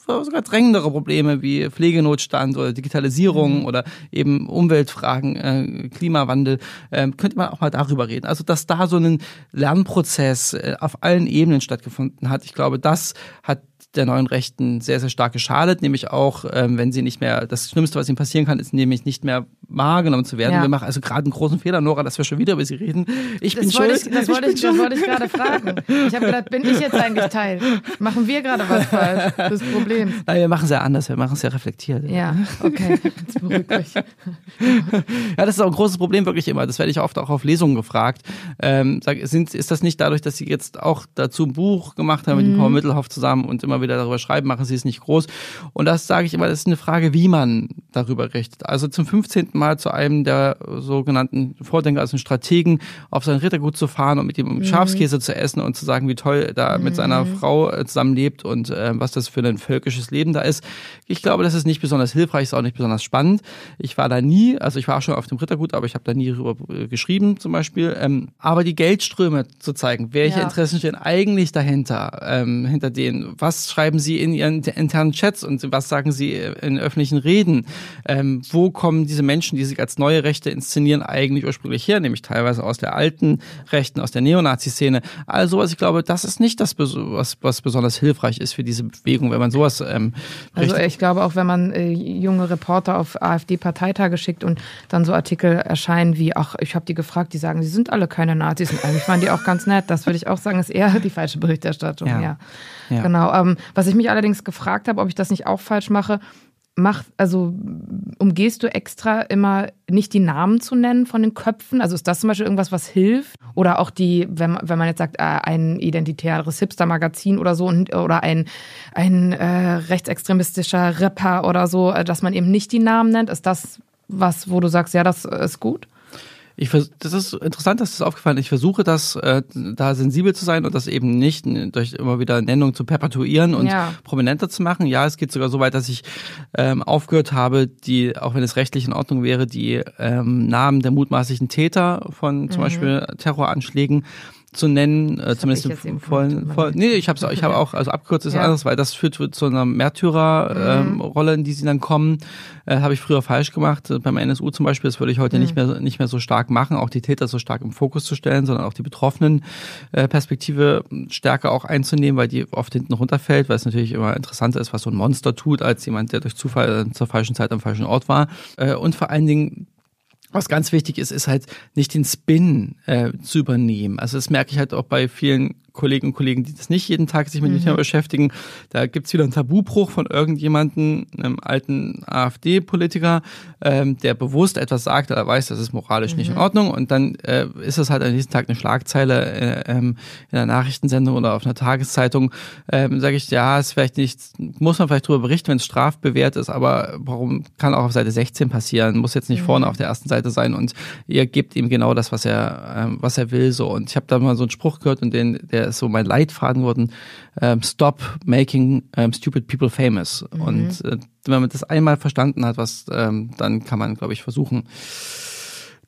sogar drängendere Probleme wie Pflegenotstand oder Digitalisierung mhm. oder eben Umweltfragen, äh, Klimawandel, äh, könnte man auch mal darüber reden. Also dass da so ein Lernprozess äh, auf allen Ebenen stattgefunden hat, ich glaube, das hat der neuen Rechten sehr, sehr stark geschadet, nämlich auch, ähm, wenn sie nicht mehr, das Schlimmste, was ihnen passieren kann, ist nämlich nicht mehr wahrgenommen zu werden. Ja. Wir machen also gerade einen großen Fehler, Nora, dass wir schon wieder über sie reden. Ich das bin schuld. Ich, das, ich wollte ich, das wollte ich gerade fragen. Ich habe gedacht, bin ich jetzt eigentlich Teil? Machen wir gerade was falsch? Das Problem. Nein, wir machen es ja anders, wir machen es ja reflektiert. Ja, okay. Jetzt beruhigt euch. ja, das ist auch ein großes Problem wirklich immer. Das werde ich oft auch auf Lesungen gefragt. Ähm, sag, sind, ist das nicht dadurch, dass sie jetzt auch dazu ein Buch gemacht haben mit mhm. Paul Mittelhoff zusammen und immer wieder darüber schreiben, machen sie es nicht groß. Und das sage ich immer, das ist eine Frage, wie man darüber richtet. Also zum 15. Mal zu einem der sogenannten Vordenker, also Strategen, auf sein Rittergut zu fahren und mit ihm mhm. Schafskäse zu essen und zu sagen, wie toll er da mhm. mit seiner Frau äh, zusammenlebt und äh, was das für ein völkisches Leben da ist. Ich glaube, das ist nicht besonders hilfreich, ist auch nicht besonders spannend. Ich war da nie, also ich war schon auf dem Rittergut, aber ich habe da nie darüber äh, geschrieben zum Beispiel. Ähm, aber die Geldströme zu zeigen, welche ja. Interessen stehen eigentlich dahinter, ähm, hinter denen, was schreiben sie in ihren internen Chats und was sagen sie in öffentlichen Reden, ähm, wo kommen diese Menschen, die sich als neue Rechte inszenieren, eigentlich ursprünglich her, nämlich teilweise aus der alten Rechten, aus der Neonazi-Szene. All sowas, ich glaube, das ist nicht das, was, was besonders hilfreich ist für diese Bewegung, wenn man sowas ähm, Also ich glaube auch, wenn man äh, junge Reporter auf AfD-Parteitage schickt und dann so Artikel erscheinen wie, ach, ich habe die gefragt, die sagen, die sind alle keine Nazis und eigentlich waren die auch ganz nett. Das würde ich auch sagen, ist eher die falsche Berichterstattung. Ja, ja. ja. genau. Ähm, was ich mich allerdings gefragt habe, ob ich das nicht auch falsch mache, mach, also umgehst du extra immer nicht die Namen zu nennen von den Köpfen? Also ist das zum Beispiel irgendwas, was hilft? Oder auch die, wenn, man, wenn man jetzt sagt, äh, ein identitäres Hipster-Magazin oder so oder ein, ein äh, rechtsextremistischer Rapper oder so, äh, dass man eben nicht die Namen nennt, ist das was, wo du sagst, ja, das ist gut? Ich das ist interessant, dass das aufgefallen ist. Ich versuche das, äh, da sensibel zu sein und das eben nicht durch immer wieder Nennung zu perpetuieren und ja. prominenter zu machen. Ja, es geht sogar so weit, dass ich ähm, aufgehört habe, die, auch wenn es rechtlich in Ordnung wäre, die ähm, Namen der mutmaßlichen Täter von zum mhm. Beispiel Terroranschlägen zu nennen, äh, zumindest im vollen, voll, nee, ich habe ich habe auch also abgekürzt ist ja. anderes, weil das führt zu einer Märtyrerrolle, mhm. in die sie dann kommen, äh, habe ich früher falsch gemacht. Beim NSU zum Beispiel, das würde ich heute mhm. nicht mehr nicht mehr so stark machen, auch die Täter so stark im Fokus zu stellen, sondern auch die Betroffenen äh, Perspektive stärker auch einzunehmen, weil die oft hinten runterfällt, weil es natürlich immer interessanter ist, was so ein Monster tut, als jemand, der durch Zufall zur falschen Zeit am falschen Ort war. Äh, und vor allen Dingen was ganz wichtig ist, ist halt nicht den Spin äh, zu übernehmen. Also das merke ich halt auch bei vielen Kollegen und Kollegen, die das nicht jeden Tag sich mit dem Thema mhm. beschäftigen. Da gibt's wieder einen Tabubruch von irgendjemanden, einem alten AfD-Politiker, ähm, der bewusst etwas sagt, er weiß, das ist moralisch mhm. nicht in mhm. Ordnung. Und dann äh, ist es halt an diesem Tag eine Schlagzeile äh, ähm, in einer Nachrichtensendung oder auf einer Tageszeitung. Ähm, Sage ich, ja, ist vielleicht nicht, muss man vielleicht drüber berichten, wenn es strafbewehrt ist, aber warum kann auch auf Seite 16 passieren? Muss jetzt nicht mhm. vorne auf der ersten Seite sein und ihr gebt ihm genau das, was er, ähm, was er will. So. Und ich habe da mal so einen Spruch gehört und den, der so mein Leitfaden geworden, ähm, Stop making ähm, stupid people famous. Mhm. Und äh, wenn man das einmal verstanden hat, was, ähm, dann kann man, glaube ich, versuchen,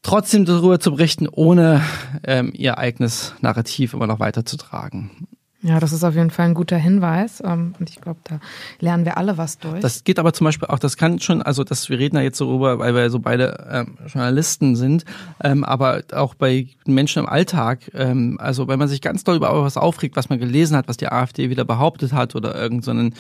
trotzdem darüber zu berichten, ohne ähm, ihr eigenes Narrativ immer noch weiterzutragen. Ja, das ist auf jeden Fall ein guter Hinweis. Ähm, und ich glaube, da lernen wir alle was durch. Das geht aber zum Beispiel auch, das kann schon, also das, wir reden ja jetzt darüber, weil wir so beide ähm, Journalisten sind, ähm, aber auch bei Menschen im Alltag, ähm, also wenn man sich ganz doll über was aufregt, was man gelesen hat, was die AfD wieder behauptet hat oder irgendeinen so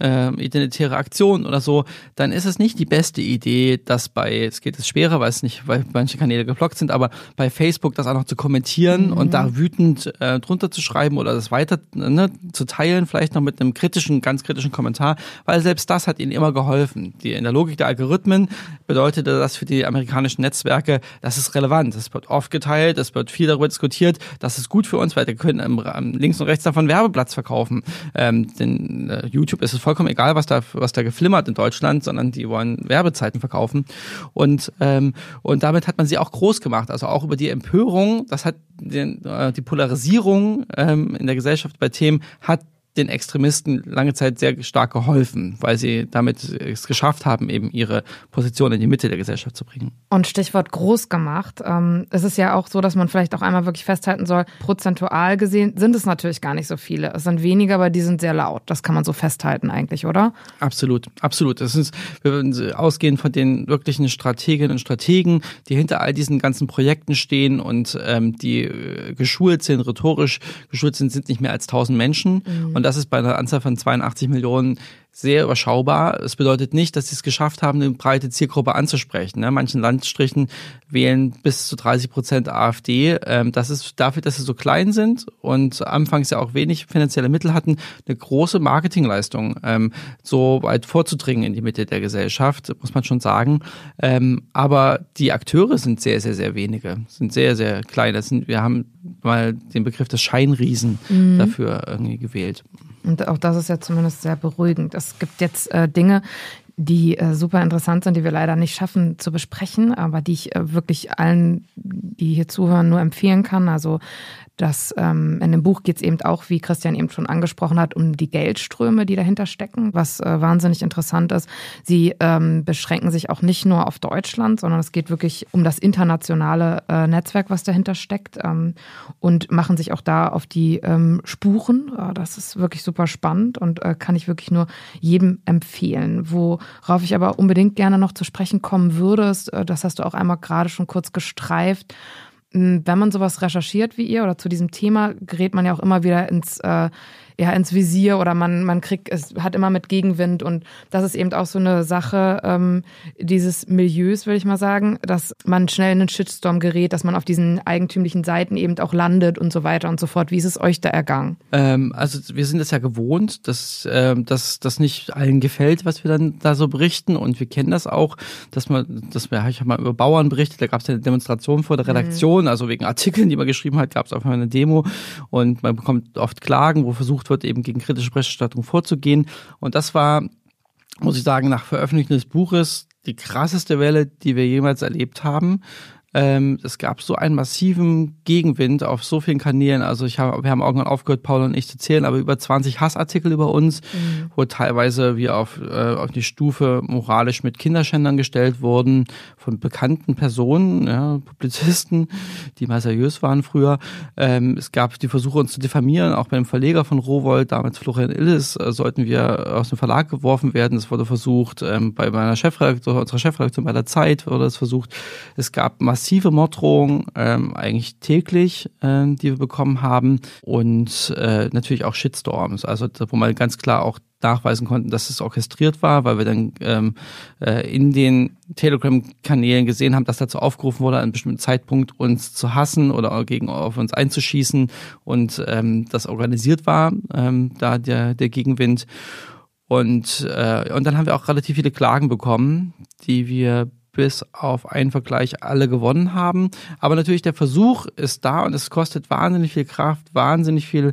äh, identitäre Aktion oder so, dann ist es nicht die beste Idee, dass bei, es geht es schwerer, weil es nicht, weil manche Kanäle geblockt sind, aber bei Facebook das auch noch zu kommentieren mhm. und da wütend äh, drunter zu schreiben oder das weiter ne, zu teilen, vielleicht noch mit einem kritischen, ganz kritischen Kommentar, weil selbst das hat ihnen immer geholfen. Die, in der Logik der Algorithmen bedeutete das für die amerikanischen Netzwerke, das ist relevant, es wird oft geteilt, es wird viel darüber diskutiert, das ist gut für uns, weil wir können ähm, links und rechts davon Werbeplatz verkaufen. Ähm, denn äh, YouTube ist es vollkommen egal, was da, was da geflimmert in Deutschland, sondern die wollen Werbezeiten verkaufen. Und, ähm, und damit hat man sie auch groß gemacht. Also auch über die Empörung, das hat den, äh, die Polarisierung ähm, in der Gesellschaft bei Themen hat den Extremisten lange Zeit sehr stark geholfen, weil sie damit es geschafft haben, eben ihre Position in die Mitte der Gesellschaft zu bringen. Und Stichwort groß gemacht. Ähm, es ist ja auch so, dass man vielleicht auch einmal wirklich festhalten soll, prozentual gesehen sind es natürlich gar nicht so viele. Es sind weniger, aber die sind sehr laut. Das kann man so festhalten eigentlich, oder? Absolut, absolut. Das ist, wir würden ausgehen von den wirklichen Strateginnen und Strategen, die hinter all diesen ganzen Projekten stehen und ähm, die äh, geschult sind, rhetorisch geschult sind, sind nicht mehr als tausend Menschen. Mhm. Und das ist bei einer Anzahl von 82 Millionen sehr überschaubar. Es bedeutet nicht, dass sie es geschafft haben, eine breite Zielgruppe anzusprechen. Ne? Manchen Landstrichen wählen bis zu 30 Prozent AfD. Ähm, das ist dafür, dass sie so klein sind und anfangs ja auch wenig finanzielle Mittel hatten, eine große Marketingleistung, ähm, so weit vorzudringen in die Mitte der Gesellschaft, muss man schon sagen. Ähm, aber die Akteure sind sehr, sehr, sehr wenige, sind sehr, sehr klein. Das sind, wir haben mal den Begriff des Scheinriesen mhm. dafür irgendwie gewählt. Und auch das ist ja zumindest sehr beruhigend. Es gibt jetzt äh, Dinge, die äh, super interessant sind, die wir leider nicht schaffen zu besprechen, aber die ich äh, wirklich allen, die hier zuhören, nur empfehlen kann. Also dass ähm, in dem Buch geht es eben auch, wie Christian eben schon angesprochen hat, um die Geldströme, die dahinter stecken, was äh, wahnsinnig interessant ist. Sie ähm, beschränken sich auch nicht nur auf Deutschland, sondern es geht wirklich um das internationale äh, Netzwerk, was dahinter steckt ähm, und machen sich auch da auf die ähm, Spuren. Äh, das ist wirklich super spannend und äh, kann ich wirklich nur jedem empfehlen. Worauf ich aber unbedingt gerne noch zu sprechen kommen würde, ist, äh, das hast du auch einmal gerade schon kurz gestreift, wenn man sowas recherchiert wie ihr oder zu diesem Thema, gerät man ja auch immer wieder ins äh, ja ins Visier oder man, man kriegt, es hat immer mit Gegenwind und das ist eben auch so eine Sache ähm, dieses Milieus, will ich mal sagen, dass man schnell in einen Shitstorm gerät, dass man auf diesen eigentümlichen Seiten eben auch landet und so weiter und so fort. Wie ist es euch da ergangen? Ähm, also wir sind es ja gewohnt, dass, ähm, dass das nicht allen gefällt, was wir dann da so berichten und wir kennen das auch, dass man, dass wir, ich habe mal über Bauern berichtet, da gab es ja eine Demonstration vor der Redaktion, mhm. also wegen Artikeln, die man geschrieben hat, gab es auch mal eine Demo und man bekommt oft Klagen, wo versucht versucht wird, eben gegen kritische Berichterstattung vorzugehen. Und das war, muss ich sagen, nach Veröffentlichung des Buches die krasseste Welle, die wir jemals erlebt haben. Ähm, es gab so einen massiven Gegenwind auf so vielen Kanälen. Also ich hab, wir haben irgendwann aufgehört, Paul und ich zu zählen, aber über 20 Hassartikel über uns, mhm. wo teilweise wir auf, äh, auf die Stufe moralisch mit Kinderschändern gestellt wurden, von bekannten Personen, ja, Publizisten, die mal seriös waren früher. Ähm, es gab die Versuche, uns zu diffamieren, auch beim Verleger von Rowold, damals Florian Illes, äh, sollten wir aus dem Verlag geworfen werden. Es wurde versucht, ähm, bei meiner Chefredaktion, unserer Chefredaktion bei der Zeit wurde es versucht. Es gab massiv massive Morddrohungen, ähm, eigentlich täglich, ähm, die wir bekommen haben und äh, natürlich auch Shitstorms, also wo man ganz klar auch nachweisen konnten, dass es orchestriert war, weil wir dann ähm, äh, in den Telegram-Kanälen gesehen haben, dass dazu aufgerufen wurde, an einem bestimmten Zeitpunkt uns zu hassen oder gegen auf uns einzuschießen und ähm, das organisiert war, ähm, da der, der Gegenwind. Und, äh, und dann haben wir auch relativ viele Klagen bekommen, die wir bis auf einen Vergleich alle gewonnen haben. Aber natürlich der Versuch ist da und es kostet wahnsinnig viel Kraft, wahnsinnig viel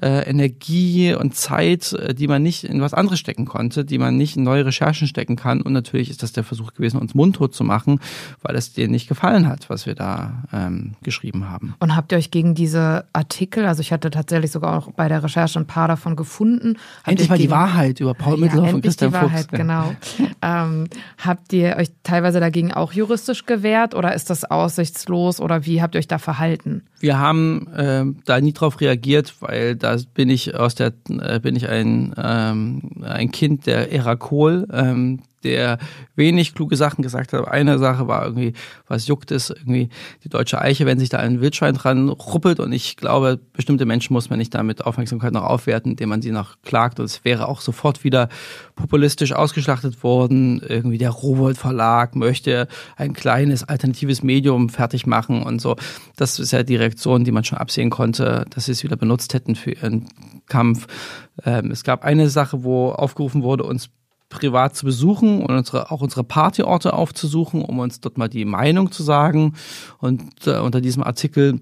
äh, Energie und Zeit, äh, die man nicht in was anderes stecken konnte, die man nicht in neue Recherchen stecken kann. Und natürlich ist das der Versuch gewesen, uns mundtot zu machen, weil es dir nicht gefallen hat, was wir da ähm, geschrieben haben. Und habt ihr euch gegen diese Artikel, also ich hatte tatsächlich sogar auch bei der Recherche ein paar davon gefunden. Endlich mal die Wahrheit über Paul Mittelhoff ja, und Christian die Wahrheit, Fuchs. Genau. ähm, habt ihr euch teilweise dagegen auch juristisch gewehrt oder ist das aussichtslos oder wie habt ihr euch da verhalten? Wir haben äh, da nie drauf reagiert, weil da bin ich aus der äh, bin ich ein ähm, ein Kind der Ära Kohl. Ähm, der wenig kluge Sachen gesagt hat. Eine Sache war irgendwie, was juckt es, irgendwie die deutsche Eiche, wenn sich da ein Wildschwein dran ruppelt. Und ich glaube, bestimmte Menschen muss man nicht damit Aufmerksamkeit noch aufwerten, indem man sie noch klagt. Und es wäre auch sofort wieder populistisch ausgeschlachtet worden. Irgendwie der Rowold Verlag möchte ein kleines alternatives Medium fertig machen und so. Das ist ja die Reaktion, die man schon absehen konnte, dass sie es wieder benutzt hätten für ihren Kampf. Ähm, es gab eine Sache, wo aufgerufen wurde, uns privat zu besuchen und unsere, auch unsere Partyorte aufzusuchen, um uns dort mal die Meinung zu sagen. Und äh, unter diesem Artikel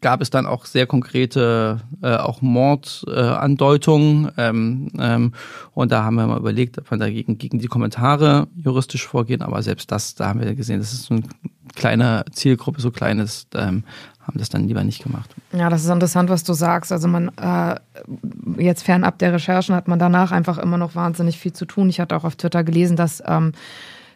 gab es dann auch sehr konkrete äh, auch Mordandeutungen äh, ähm, ähm, und da haben wir mal überlegt, ob wir dagegen gegen die Kommentare juristisch vorgehen, aber selbst das, da haben wir gesehen, das ist so eine kleine Zielgruppe, so kleines, ähm, haben das dann lieber nicht gemacht. Ja, das ist interessant, was du sagst. Also man äh, jetzt fernab der Recherchen hat man danach einfach immer noch wahnsinnig viel zu tun. Ich hatte auch auf Twitter gelesen, dass ähm,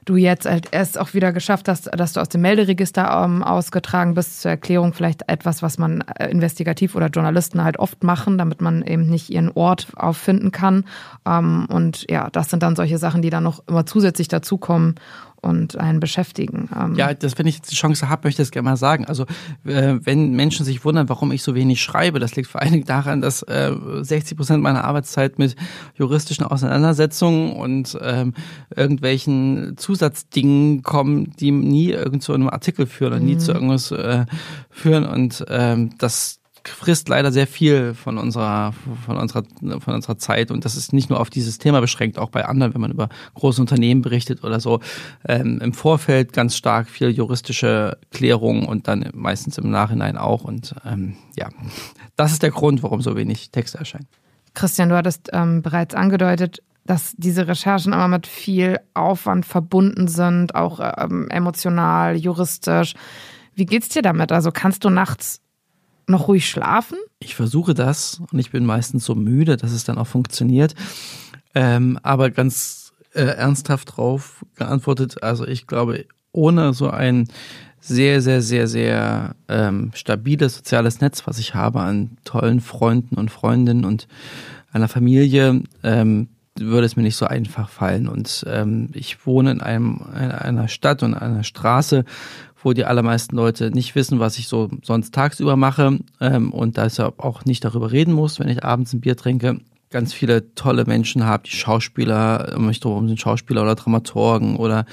du jetzt halt erst auch wieder geschafft hast, dass du aus dem Melderegister ähm, ausgetragen bist. Zur Erklärung vielleicht etwas, was man äh, investigativ oder Journalisten halt oft machen, damit man eben nicht ihren Ort auffinden kann. Ähm, und ja, das sind dann solche Sachen, die dann noch immer zusätzlich dazukommen und einen beschäftigen. Ähm ja, das, wenn ich jetzt die Chance habe, möchte ich das gerne mal sagen. Also äh, wenn Menschen sich wundern, warum ich so wenig schreibe, das liegt vor allen Dingen daran, dass äh, 60 Prozent meiner Arbeitszeit mit juristischen Auseinandersetzungen und ähm, irgendwelchen Zusatzdingen kommen, die nie irgend zu einem Artikel führen und mhm. nie zu irgendwas äh, führen. Und ähm, das frisst leider sehr viel von unserer, von unserer, von unserer Zeit. Und das ist nicht nur auf dieses Thema beschränkt, auch bei anderen, wenn man über große Unternehmen berichtet oder so. Ähm, Im Vorfeld ganz stark viel juristische Klärung und dann meistens im Nachhinein auch. Und ähm, ja, das ist der Grund, warum so wenig Texte erscheinen. Christian, du hattest ähm, bereits angedeutet, dass diese Recherchen aber mit viel Aufwand verbunden sind, auch ähm, emotional, juristisch. Wie geht's dir damit? Also kannst du nachts noch ruhig schlafen? Ich versuche das und ich bin meistens so müde, dass es dann auch funktioniert. Ähm, aber ganz äh, ernsthaft drauf geantwortet, also ich glaube, ohne so ein sehr, sehr, sehr, sehr ähm, stabiles soziales Netz, was ich habe an tollen Freunden und Freundinnen und einer Familie, ähm, würde es mir nicht so einfach fallen. Und ähm, ich wohne in einem in einer Stadt und einer Straße, wo die allermeisten Leute nicht wissen, was ich so sonst tagsüber mache ähm, und ich auch nicht darüber reden muss, wenn ich abends ein Bier trinke ganz viele tolle Menschen habe, die Schauspieler, um mich drum sind Schauspieler oder Dramaturgen oder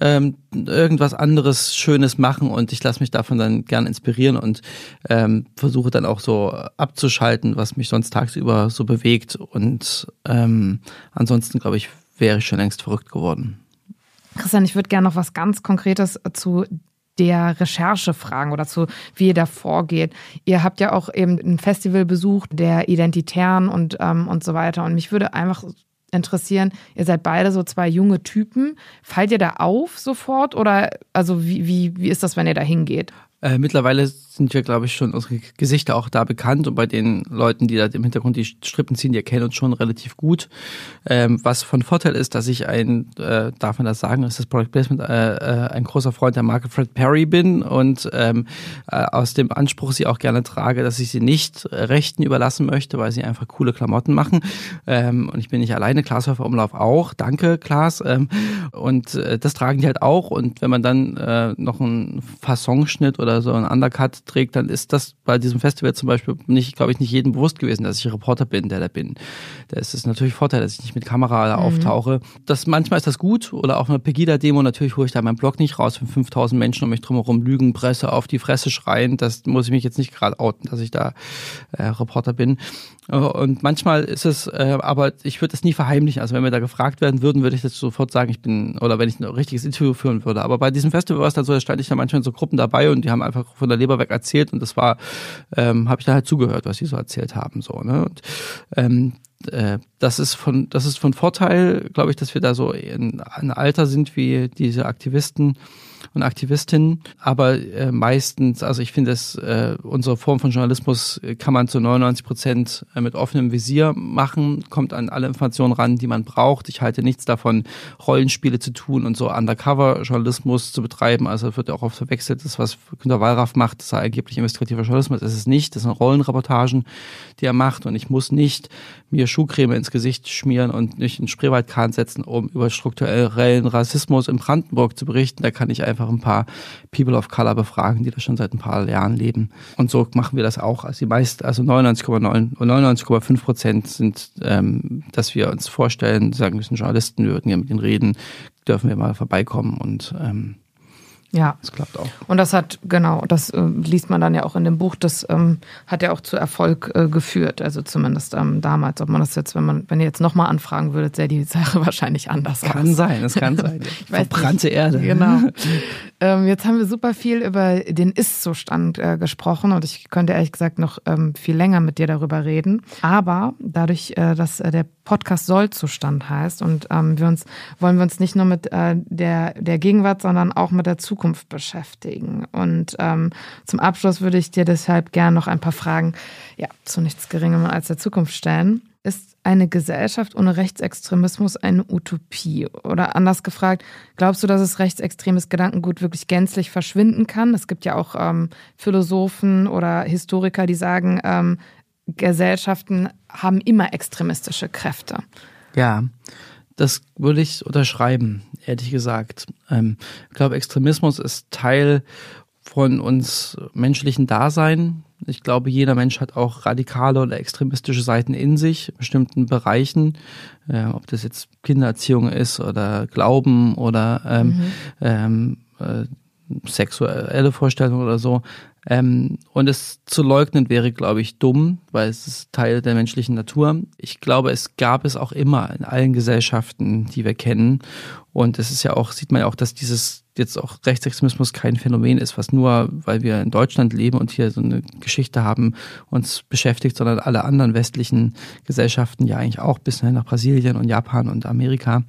ähm, irgendwas anderes Schönes machen und ich lasse mich davon dann gern inspirieren und ähm, versuche dann auch so abzuschalten, was mich sonst tagsüber so bewegt und ähm, ansonsten glaube ich, wäre ich schon längst verrückt geworden. Christian, ich würde gerne noch was ganz Konkretes zu der Recherche fragen oder zu, wie ihr da vorgeht. Ihr habt ja auch eben ein Festival besucht, der Identitären und, ähm, und so weiter. Und mich würde einfach interessieren. Ihr seid beide so zwei junge Typen. Fallt ihr da auf sofort oder also wie, wie, wie ist das, wenn ihr da hingeht? Äh, mittlerweile sind wir, glaube ich, schon unsere Gesichter auch da bekannt und bei den Leuten, die da im Hintergrund die Strippen ziehen, die erkennen uns schon relativ gut. Ähm, was von Vorteil ist, dass ich ein, äh, darf man das sagen, ist das Product Placement, äh, äh, ein großer Freund der Marke Fred Perry bin und ähm, äh, aus dem Anspruch sie auch gerne trage, dass ich sie nicht Rechten überlassen möchte, weil sie einfach coole Klamotten machen. Ähm, und ich bin nicht alleine, Klaas Häufer Umlauf auch. Danke, Klaas. Ähm, und äh, das tragen die halt auch. Und wenn man dann äh, noch einen Fassonschnitt oder so einen Undercut trägt, dann ist das bei diesem Festival zum Beispiel nicht, glaube ich, nicht jedem bewusst gewesen, dass ich Reporter bin, der da bin. Da ist es natürlich Vorteil, dass ich nicht mit Kamera da mhm. auftauche. Das, manchmal ist das gut oder auch eine Pegida-Demo, natürlich hole ich da meinen Blog nicht raus, wenn 5000 Menschen um mich drumherum lügen, Presse auf die Fresse schreien. Das muss ich mich jetzt nicht gerade outen, dass ich da äh, Reporter bin. Und manchmal ist es, äh, aber ich würde das nie verheimlichen. Also wenn wir da gefragt werden würden, würde ich das sofort sagen, ich bin, oder wenn ich ein richtiges Interview führen würde. Aber bei diesem Festival war es dann so, da stand ich da manchmal in so Gruppen dabei und die haben einfach von der Leber weg erzählt und das war, ähm, habe ich da halt zugehört, was sie so erzählt haben. So, ne? Und, ähm, äh, das ist von das ist von Vorteil, glaube ich, dass wir da so in ein Alter sind wie diese Aktivisten und Aktivistinnen. Aber äh, meistens, also ich finde, dass äh, unsere Form von Journalismus kann man zu 99 Prozent äh, mit offenem Visier machen, kommt an alle Informationen ran, die man braucht. Ich halte nichts davon, Rollenspiele zu tun und so Undercover-Journalismus zu betreiben. Also wird auch oft verwechselt, das, was Günter Wallraff macht, sei angeblich investigativer Journalismus. Das ist es nicht. Das sind Rollenreportagen, die er macht. Und ich muss nicht mir Schuhcreme ins Gesicht schmieren und nicht einen Spreewaldkahn setzen, um über strukturellen Rassismus in Brandenburg zu berichten. Da kann ich einfach ein paar People of Color befragen, die da schon seit ein paar Jahren leben. Und so machen wir das auch. Also die meist, also 99,9 99,5 Prozent sind, ähm, dass wir uns vorstellen, sagen müssen Journalisten, wir würden ja mit ihnen reden, dürfen wir mal vorbeikommen und ähm, ja. Das klappt auch. Und das hat, genau, das äh, liest man dann ja auch in dem Buch, das ähm, hat ja auch zu Erfolg äh, geführt. Also zumindest ähm, damals. Ob man das jetzt, wenn man, wenn ihr jetzt nochmal anfragen würdet, sähe die Sache wahrscheinlich anders kann aus. sein, es kann sein. Verbrannte Erde. Genau. ähm, jetzt haben wir super viel über den Ist-Zustand äh, gesprochen und ich könnte ehrlich gesagt noch ähm, viel länger mit dir darüber reden. Aber dadurch, äh, dass äh, der Podcast Sollzustand heißt und ähm, wir uns, wollen wir uns nicht nur mit äh, der, der Gegenwart, sondern auch mit der Zukunft Zukunft beschäftigen. Und ähm, zum Abschluss würde ich dir deshalb gerne noch ein paar Fragen ja, zu nichts Geringerem als der Zukunft stellen. Ist eine Gesellschaft ohne Rechtsextremismus eine Utopie? Oder anders gefragt, glaubst du, dass es rechtsextremes Gedankengut wirklich gänzlich verschwinden kann? Es gibt ja auch ähm, Philosophen oder Historiker, die sagen, ähm, Gesellschaften haben immer extremistische Kräfte. Ja, das würde ich unterschreiben, ehrlich gesagt. Ähm, ich glaube, Extremismus ist Teil von uns menschlichen Dasein. Ich glaube, jeder Mensch hat auch radikale oder extremistische Seiten in sich, in bestimmten Bereichen, äh, ob das jetzt Kindererziehung ist oder Glauben oder ähm, mhm. ähm, äh, sexuelle Vorstellungen oder so. Ähm, und es zu leugnen wäre, glaube ich, dumm, weil es ist Teil der menschlichen Natur. Ich glaube, es gab es auch immer in allen Gesellschaften, die wir kennen. Und es ist ja auch, sieht man ja auch, dass dieses jetzt auch Rechtsextremismus kein Phänomen ist, was nur, weil wir in Deutschland leben und hier so eine Geschichte haben, uns beschäftigt, sondern alle anderen westlichen Gesellschaften ja eigentlich auch bis nach Brasilien und Japan und Amerika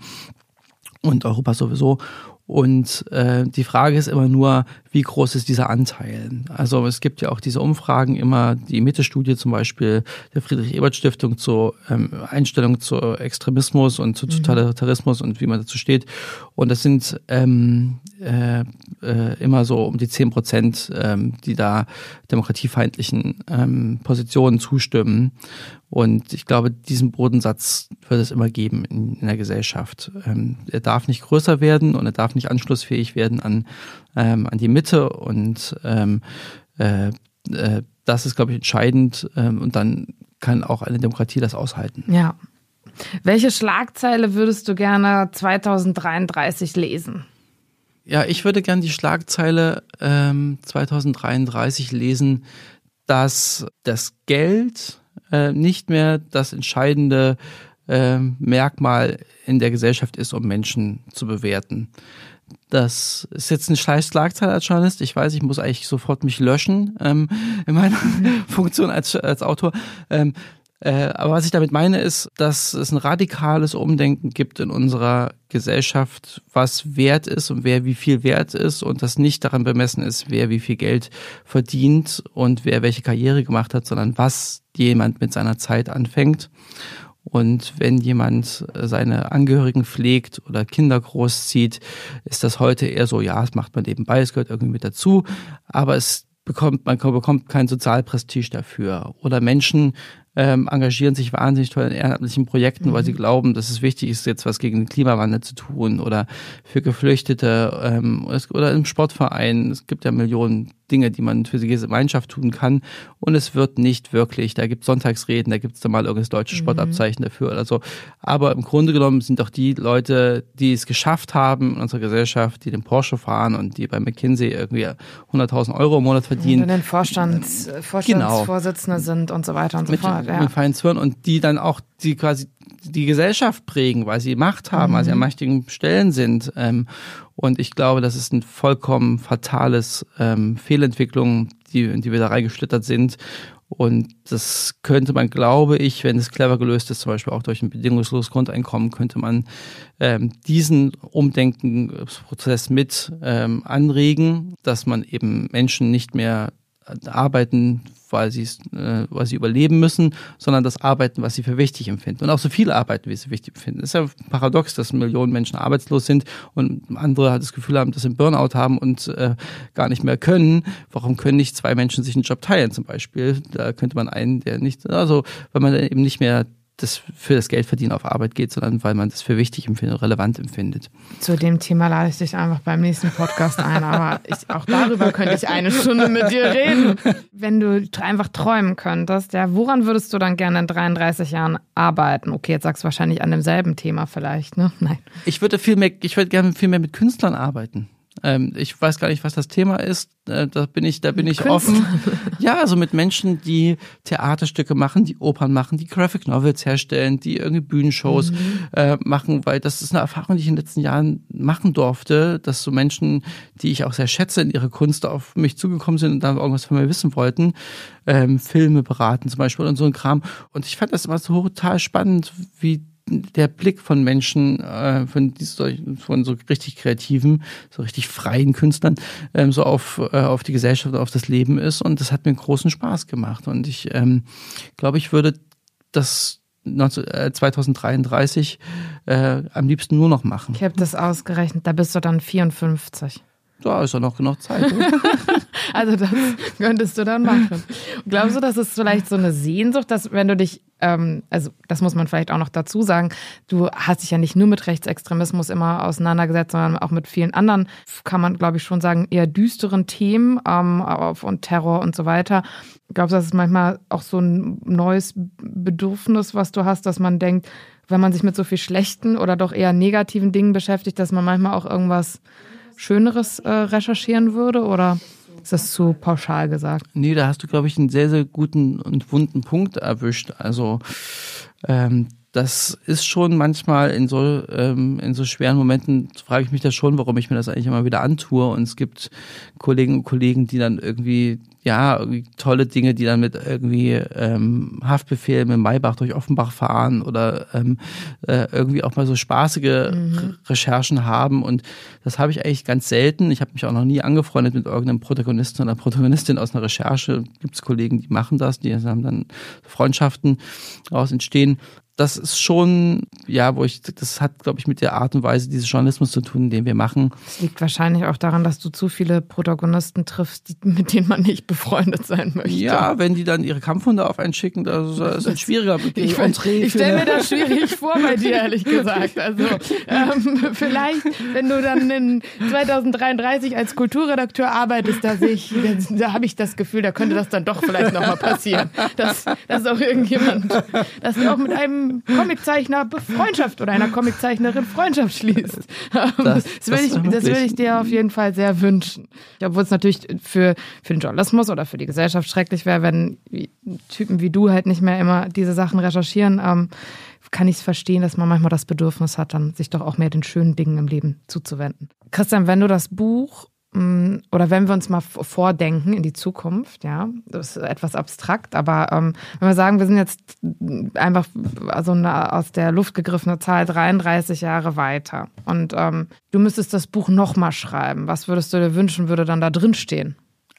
und Europa sowieso. Und äh, die Frage ist immer nur, wie groß ist dieser Anteil? Also es gibt ja auch diese Umfragen immer, die Mitte-Studie zum Beispiel der Friedrich-Ebert-Stiftung zur ähm, Einstellung zu Extremismus und zu mhm. Totalitarismus und wie man dazu steht. Und das sind ähm, äh, äh, immer so um die zehn Prozent, ähm, die da demokratiefeindlichen ähm, Positionen zustimmen. Und ich glaube, diesen Bodensatz wird es immer geben in, in der Gesellschaft. Ähm, er darf nicht größer werden und er darf nicht anschlussfähig werden an, ähm, an die Mitte. Und ähm, äh, äh, das ist, glaube ich, entscheidend. Ähm, und dann kann auch eine Demokratie das aushalten. Ja. Welche Schlagzeile würdest du gerne 2033 lesen? Ja, ich würde gerne die Schlagzeile ähm, 2033 lesen, dass das Geld äh, nicht mehr das entscheidende äh, Merkmal in der Gesellschaft ist, um Menschen zu bewerten. Das ist jetzt eine scheiß Schlagzeile als Journalist. Ich weiß, ich muss eigentlich sofort mich löschen ähm, in meiner Funktion als, als Autor. Ähm, Äh, aber was ich damit meine, ist, dass es ein radikales Umdenken gibt in unserer Gesellschaft, was wert ist und wer wie viel wert ist und das nicht daran bemessen ist, wer wie viel Geld verdient und wer welche Karriere gemacht hat, sondern was jemand mit seiner Zeit anfängt. Und wenn jemand seine Angehörigen pflegt oder Kinder großzieht, ist das heute eher so, ja, das macht man nebenbei, es gehört irgendwie mit dazu, aber es bekommt, man bekommt kein Sozialprestige dafür. Oder Menschen ähm, engagieren sich wahnsinnig toll in ehrenamtlichen Projekten, mhm. weil sie mhm. glauben, dass es wichtig ist, jetzt was gegen den Klimawandel zu tun oder für Geflüchtete ähm, oder im Sportverein. Es gibt ja Millionen Dinge, die man für die Gemeinschaft tun kann. Und es wird nicht wirklich, da gibt es Sonntagsreden, da gibt es da mal irgendein deutsches mhm. Sportabzeichen dafür oder so. Aber im Grunde genommen sind doch die Leute, die es geschafft haben in unserer Gesellschaft, die den Porsche fahren und die bei McKinsey irgendwie 100.000 Euro im Monat verdienen. Und den Vorstands, äh, Vorstandsvorsitzende genau. sind und so weiter und so mit, fort. Ja. Mit feinen Zwirn und die dann auch die quasi die Gesellschaft prägen, weil sie Macht haben, mhm. weil sie an mächtigen Stellen sind. Ähm, und ich glaube, das ist ein vollkommen fatales ähm, Fehlentwicklung, die, die wir da reingeschlittert sind. Und das könnte man, glaube ich, wenn es clever gelöst ist, zum Beispiel auch durch ein bedingungsloses Grundeinkommen, könnte man ähm, diesen Umdenkenprozess mit ähm, anregen, dass man eben Menschen nicht mehr arbeiten weil sie äh, weil sie überleben müssen, sondern das Arbeiten, was sie für wichtig empfinden. Und auch so viel arbeiten, wie sie wichtig empfinden. Es ist ja paradox, dass Millionen Menschen arbeitslos sind und andere halt das Gefühl haben, dass sie einen Burnout haben und äh, gar nicht mehr können. Warum können nicht zwei Menschen sich einen Job teilen zum Beispiel? Da könnte man einen, der nicht, also wenn man eben nicht mehr das für das Geldverdienen auf Arbeit geht, sondern weil man das für wichtig empfindet, relevant empfindet. Zu dem Thema lade ich dich einfach beim nächsten Podcast ein, aber ich, auch darüber könnte ich eine Stunde mit dir reden. Wenn du einfach träumen könntest, ja, woran würdest du dann gerne in 33 Jahren arbeiten? Okay, jetzt sagst du wahrscheinlich an demselben Thema vielleicht, ne? Nein. Ich würde viel mehr, ich würde gerne viel mehr mit Künstlern arbeiten. Ähm, ich weiß gar nicht, was das Thema ist. Äh, da bin ich, da bin ich offen. Ja, also mit Menschen, die Theaterstücke machen, die Opern machen, die Graphic Novels herstellen, die irgendwie Bühnenshows mhm. äh, machen, weil das ist eine Erfahrung, die ich in den letzten Jahren machen durfte, dass so Menschen, die ich auch sehr schätze in ihrer Kunst, auf mich zugekommen sind und dann irgendwas von mir wissen wollten, ähm, Filme beraten zum Beispiel und so ein Kram. Und ich fand das immer so total spannend, wie der Blick von Menschen, äh, von, von so richtig kreativen, so richtig freien Künstlern, ähm, so auf, äh, auf die Gesellschaft, auf das Leben ist. Und das hat mir großen Spaß gemacht. Und ich ähm, glaube, ich würde das 2033 äh, am liebsten nur noch machen. Ich habe das ausgerechnet, da bist du dann 54. Da ist ja noch genug Zeit. also das könntest du dann machen. Glaubst du, dass es vielleicht so eine Sehnsucht, dass wenn du dich, ähm, also das muss man vielleicht auch noch dazu sagen, du hast dich ja nicht nur mit Rechtsextremismus immer auseinandergesetzt, sondern auch mit vielen anderen, kann man glaube ich schon sagen, eher düsteren Themen ähm, und Terror und so weiter. Glaubst du, das ist manchmal auch so ein neues Bedürfnis, was du hast, dass man denkt, wenn man sich mit so viel schlechten oder doch eher negativen Dingen beschäftigt, dass man manchmal auch irgendwas Schöneres äh, recherchieren würde oder ist das zu pauschal gesagt? Nee, da hast du, glaube ich, einen sehr, sehr guten und wunden Punkt erwischt. Also ähm, das ist schon manchmal in so, ähm, in so schweren Momenten, frage ich mich das schon, warum ich mir das eigentlich immer wieder antue. Und es gibt Kolleginnen und Kollegen, die dann irgendwie, ja, irgendwie tolle Dinge, die dann mit irgendwie ähm, Haftbefehl mit Maybach durch Offenbach fahren oder ähm, äh, irgendwie auch mal so spaßige mhm. Recherchen haben. Und das habe ich eigentlich ganz selten. Ich habe mich auch noch nie angefreundet mit irgendeinem Protagonisten oder Protagonistin aus einer Recherche. Gibt es Kollegen, die machen das, die haben dann Freundschaften daraus entstehen das ist schon, ja, wo ich, das hat, glaube ich, mit der Art und Weise dieses Journalismus zu tun, den wir machen. Es liegt wahrscheinlich auch daran, dass du zu viele Protagonisten triffst, die, mit denen man nicht befreundet sein möchte. Ja, wenn die dann ihre Kampfhunde auf einen schicken, das ist ein schwieriger Ich, ich stelle mir das schwierig vor bei dir, ehrlich gesagt. Also ähm, vielleicht, wenn du dann in 2033 als Kulturredakteur arbeitest, da sehe ich, da, da habe ich das Gefühl, da könnte das dann doch vielleicht nochmal passieren. Dass, dass auch irgendjemand, dass auch mit einem Comiczeichner Freundschaft oder einer Comiczeichnerin Freundschaft schließt. Das, das, will, ich, das will ich dir auf jeden Fall sehr wünschen. Obwohl es natürlich für, für den Journalismus oder für die Gesellschaft schrecklich wäre, wenn Typen wie du halt nicht mehr immer diese Sachen recherchieren. Ähm, kann ich es verstehen, dass man manchmal das Bedürfnis hat, dann sich doch auch mehr den schönen Dingen im Leben zuzuwenden. Christian, wenn du das Buch oder wenn wir uns mal vordenken in die Zukunft, ja, das ist etwas abstrakt, aber ähm, wenn wir sagen, wir sind jetzt einfach also eine aus der Luft gegriffene Zahl 33 Jahre weiter und ähm, du müsstest das Buch nochmal schreiben, was würdest du dir wünschen, würde dann da drin stehen?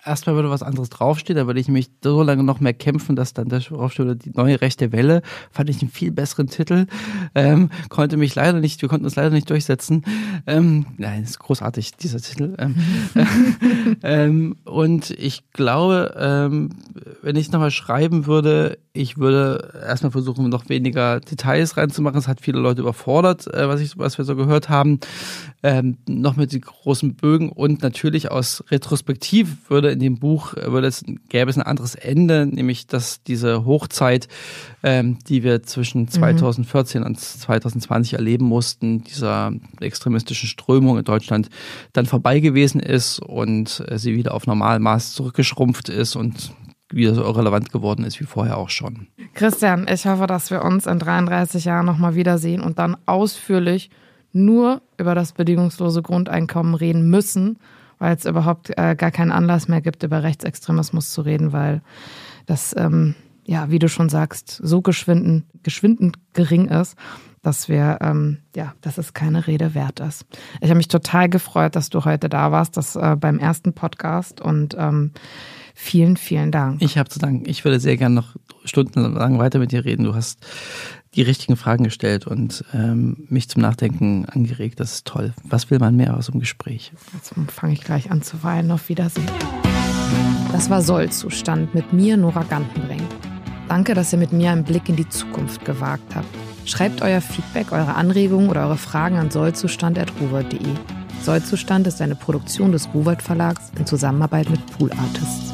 Erstmal würde was anderes draufstehen, da würde ich mich so lange noch mehr kämpfen, dass dann da draufsteht, die neue rechte Welle, fand ich einen viel besseren Titel, ähm, konnte mich leider nicht, wir konnten uns leider nicht durchsetzen. Ähm, nein, ist großartig, dieser Titel. Ähm, ähm, und ich glaube, ähm, wenn ich nochmal schreiben würde, ich würde erstmal versuchen, noch weniger Details reinzumachen. Es hat viele Leute überfordert, äh, was, ich, was wir so gehört haben. Ähm, noch mit den großen Bögen und natürlich aus Retrospektiv würde in dem Buch würde es, gäbe es ein anderes Ende, nämlich dass diese Hochzeit, ähm, die wir zwischen 2014 mhm. und 2020 erleben mussten, dieser extremistischen Strömung in Deutschland, dann vorbei gewesen ist und äh, sie wieder auf Normalmaß zurückgeschrumpft ist und wieder so relevant geworden ist wie vorher auch schon. Christian, ich hoffe, dass wir uns in 33 Jahren nochmal wiedersehen und dann ausführlich nur über das bedingungslose Grundeinkommen reden müssen, weil es überhaupt äh, gar keinen Anlass mehr gibt, über Rechtsextremismus zu reden, weil das, ähm, ja, wie du schon sagst, so geschwinden, geschwindend gering ist, dass wir, ähm, ja, dass es keine Rede wert ist. Ich habe mich total gefreut, dass du heute da warst, das äh, beim ersten Podcast und ähm, Vielen, vielen Dank. Ich habe zu danken. Ich würde sehr gerne noch stundenlang weiter mit dir reden. Du hast die richtigen Fragen gestellt und ähm, mich zum Nachdenken angeregt. Das ist toll. Was will man mehr aus dem Gespräch? Jetzt fange ich gleich an zu weinen. Auf Wiedersehen. Das war Sollzustand mit mir, Nora Gantenbrink. Danke, dass ihr mit mir einen Blick in die Zukunft gewagt habt. Schreibt euer Feedback, eure Anregungen oder eure Fragen an sollzustand.ruwert.de. Sollzustand ist eine Produktion des Ruwert Verlags in Zusammenarbeit mit Pool Artists.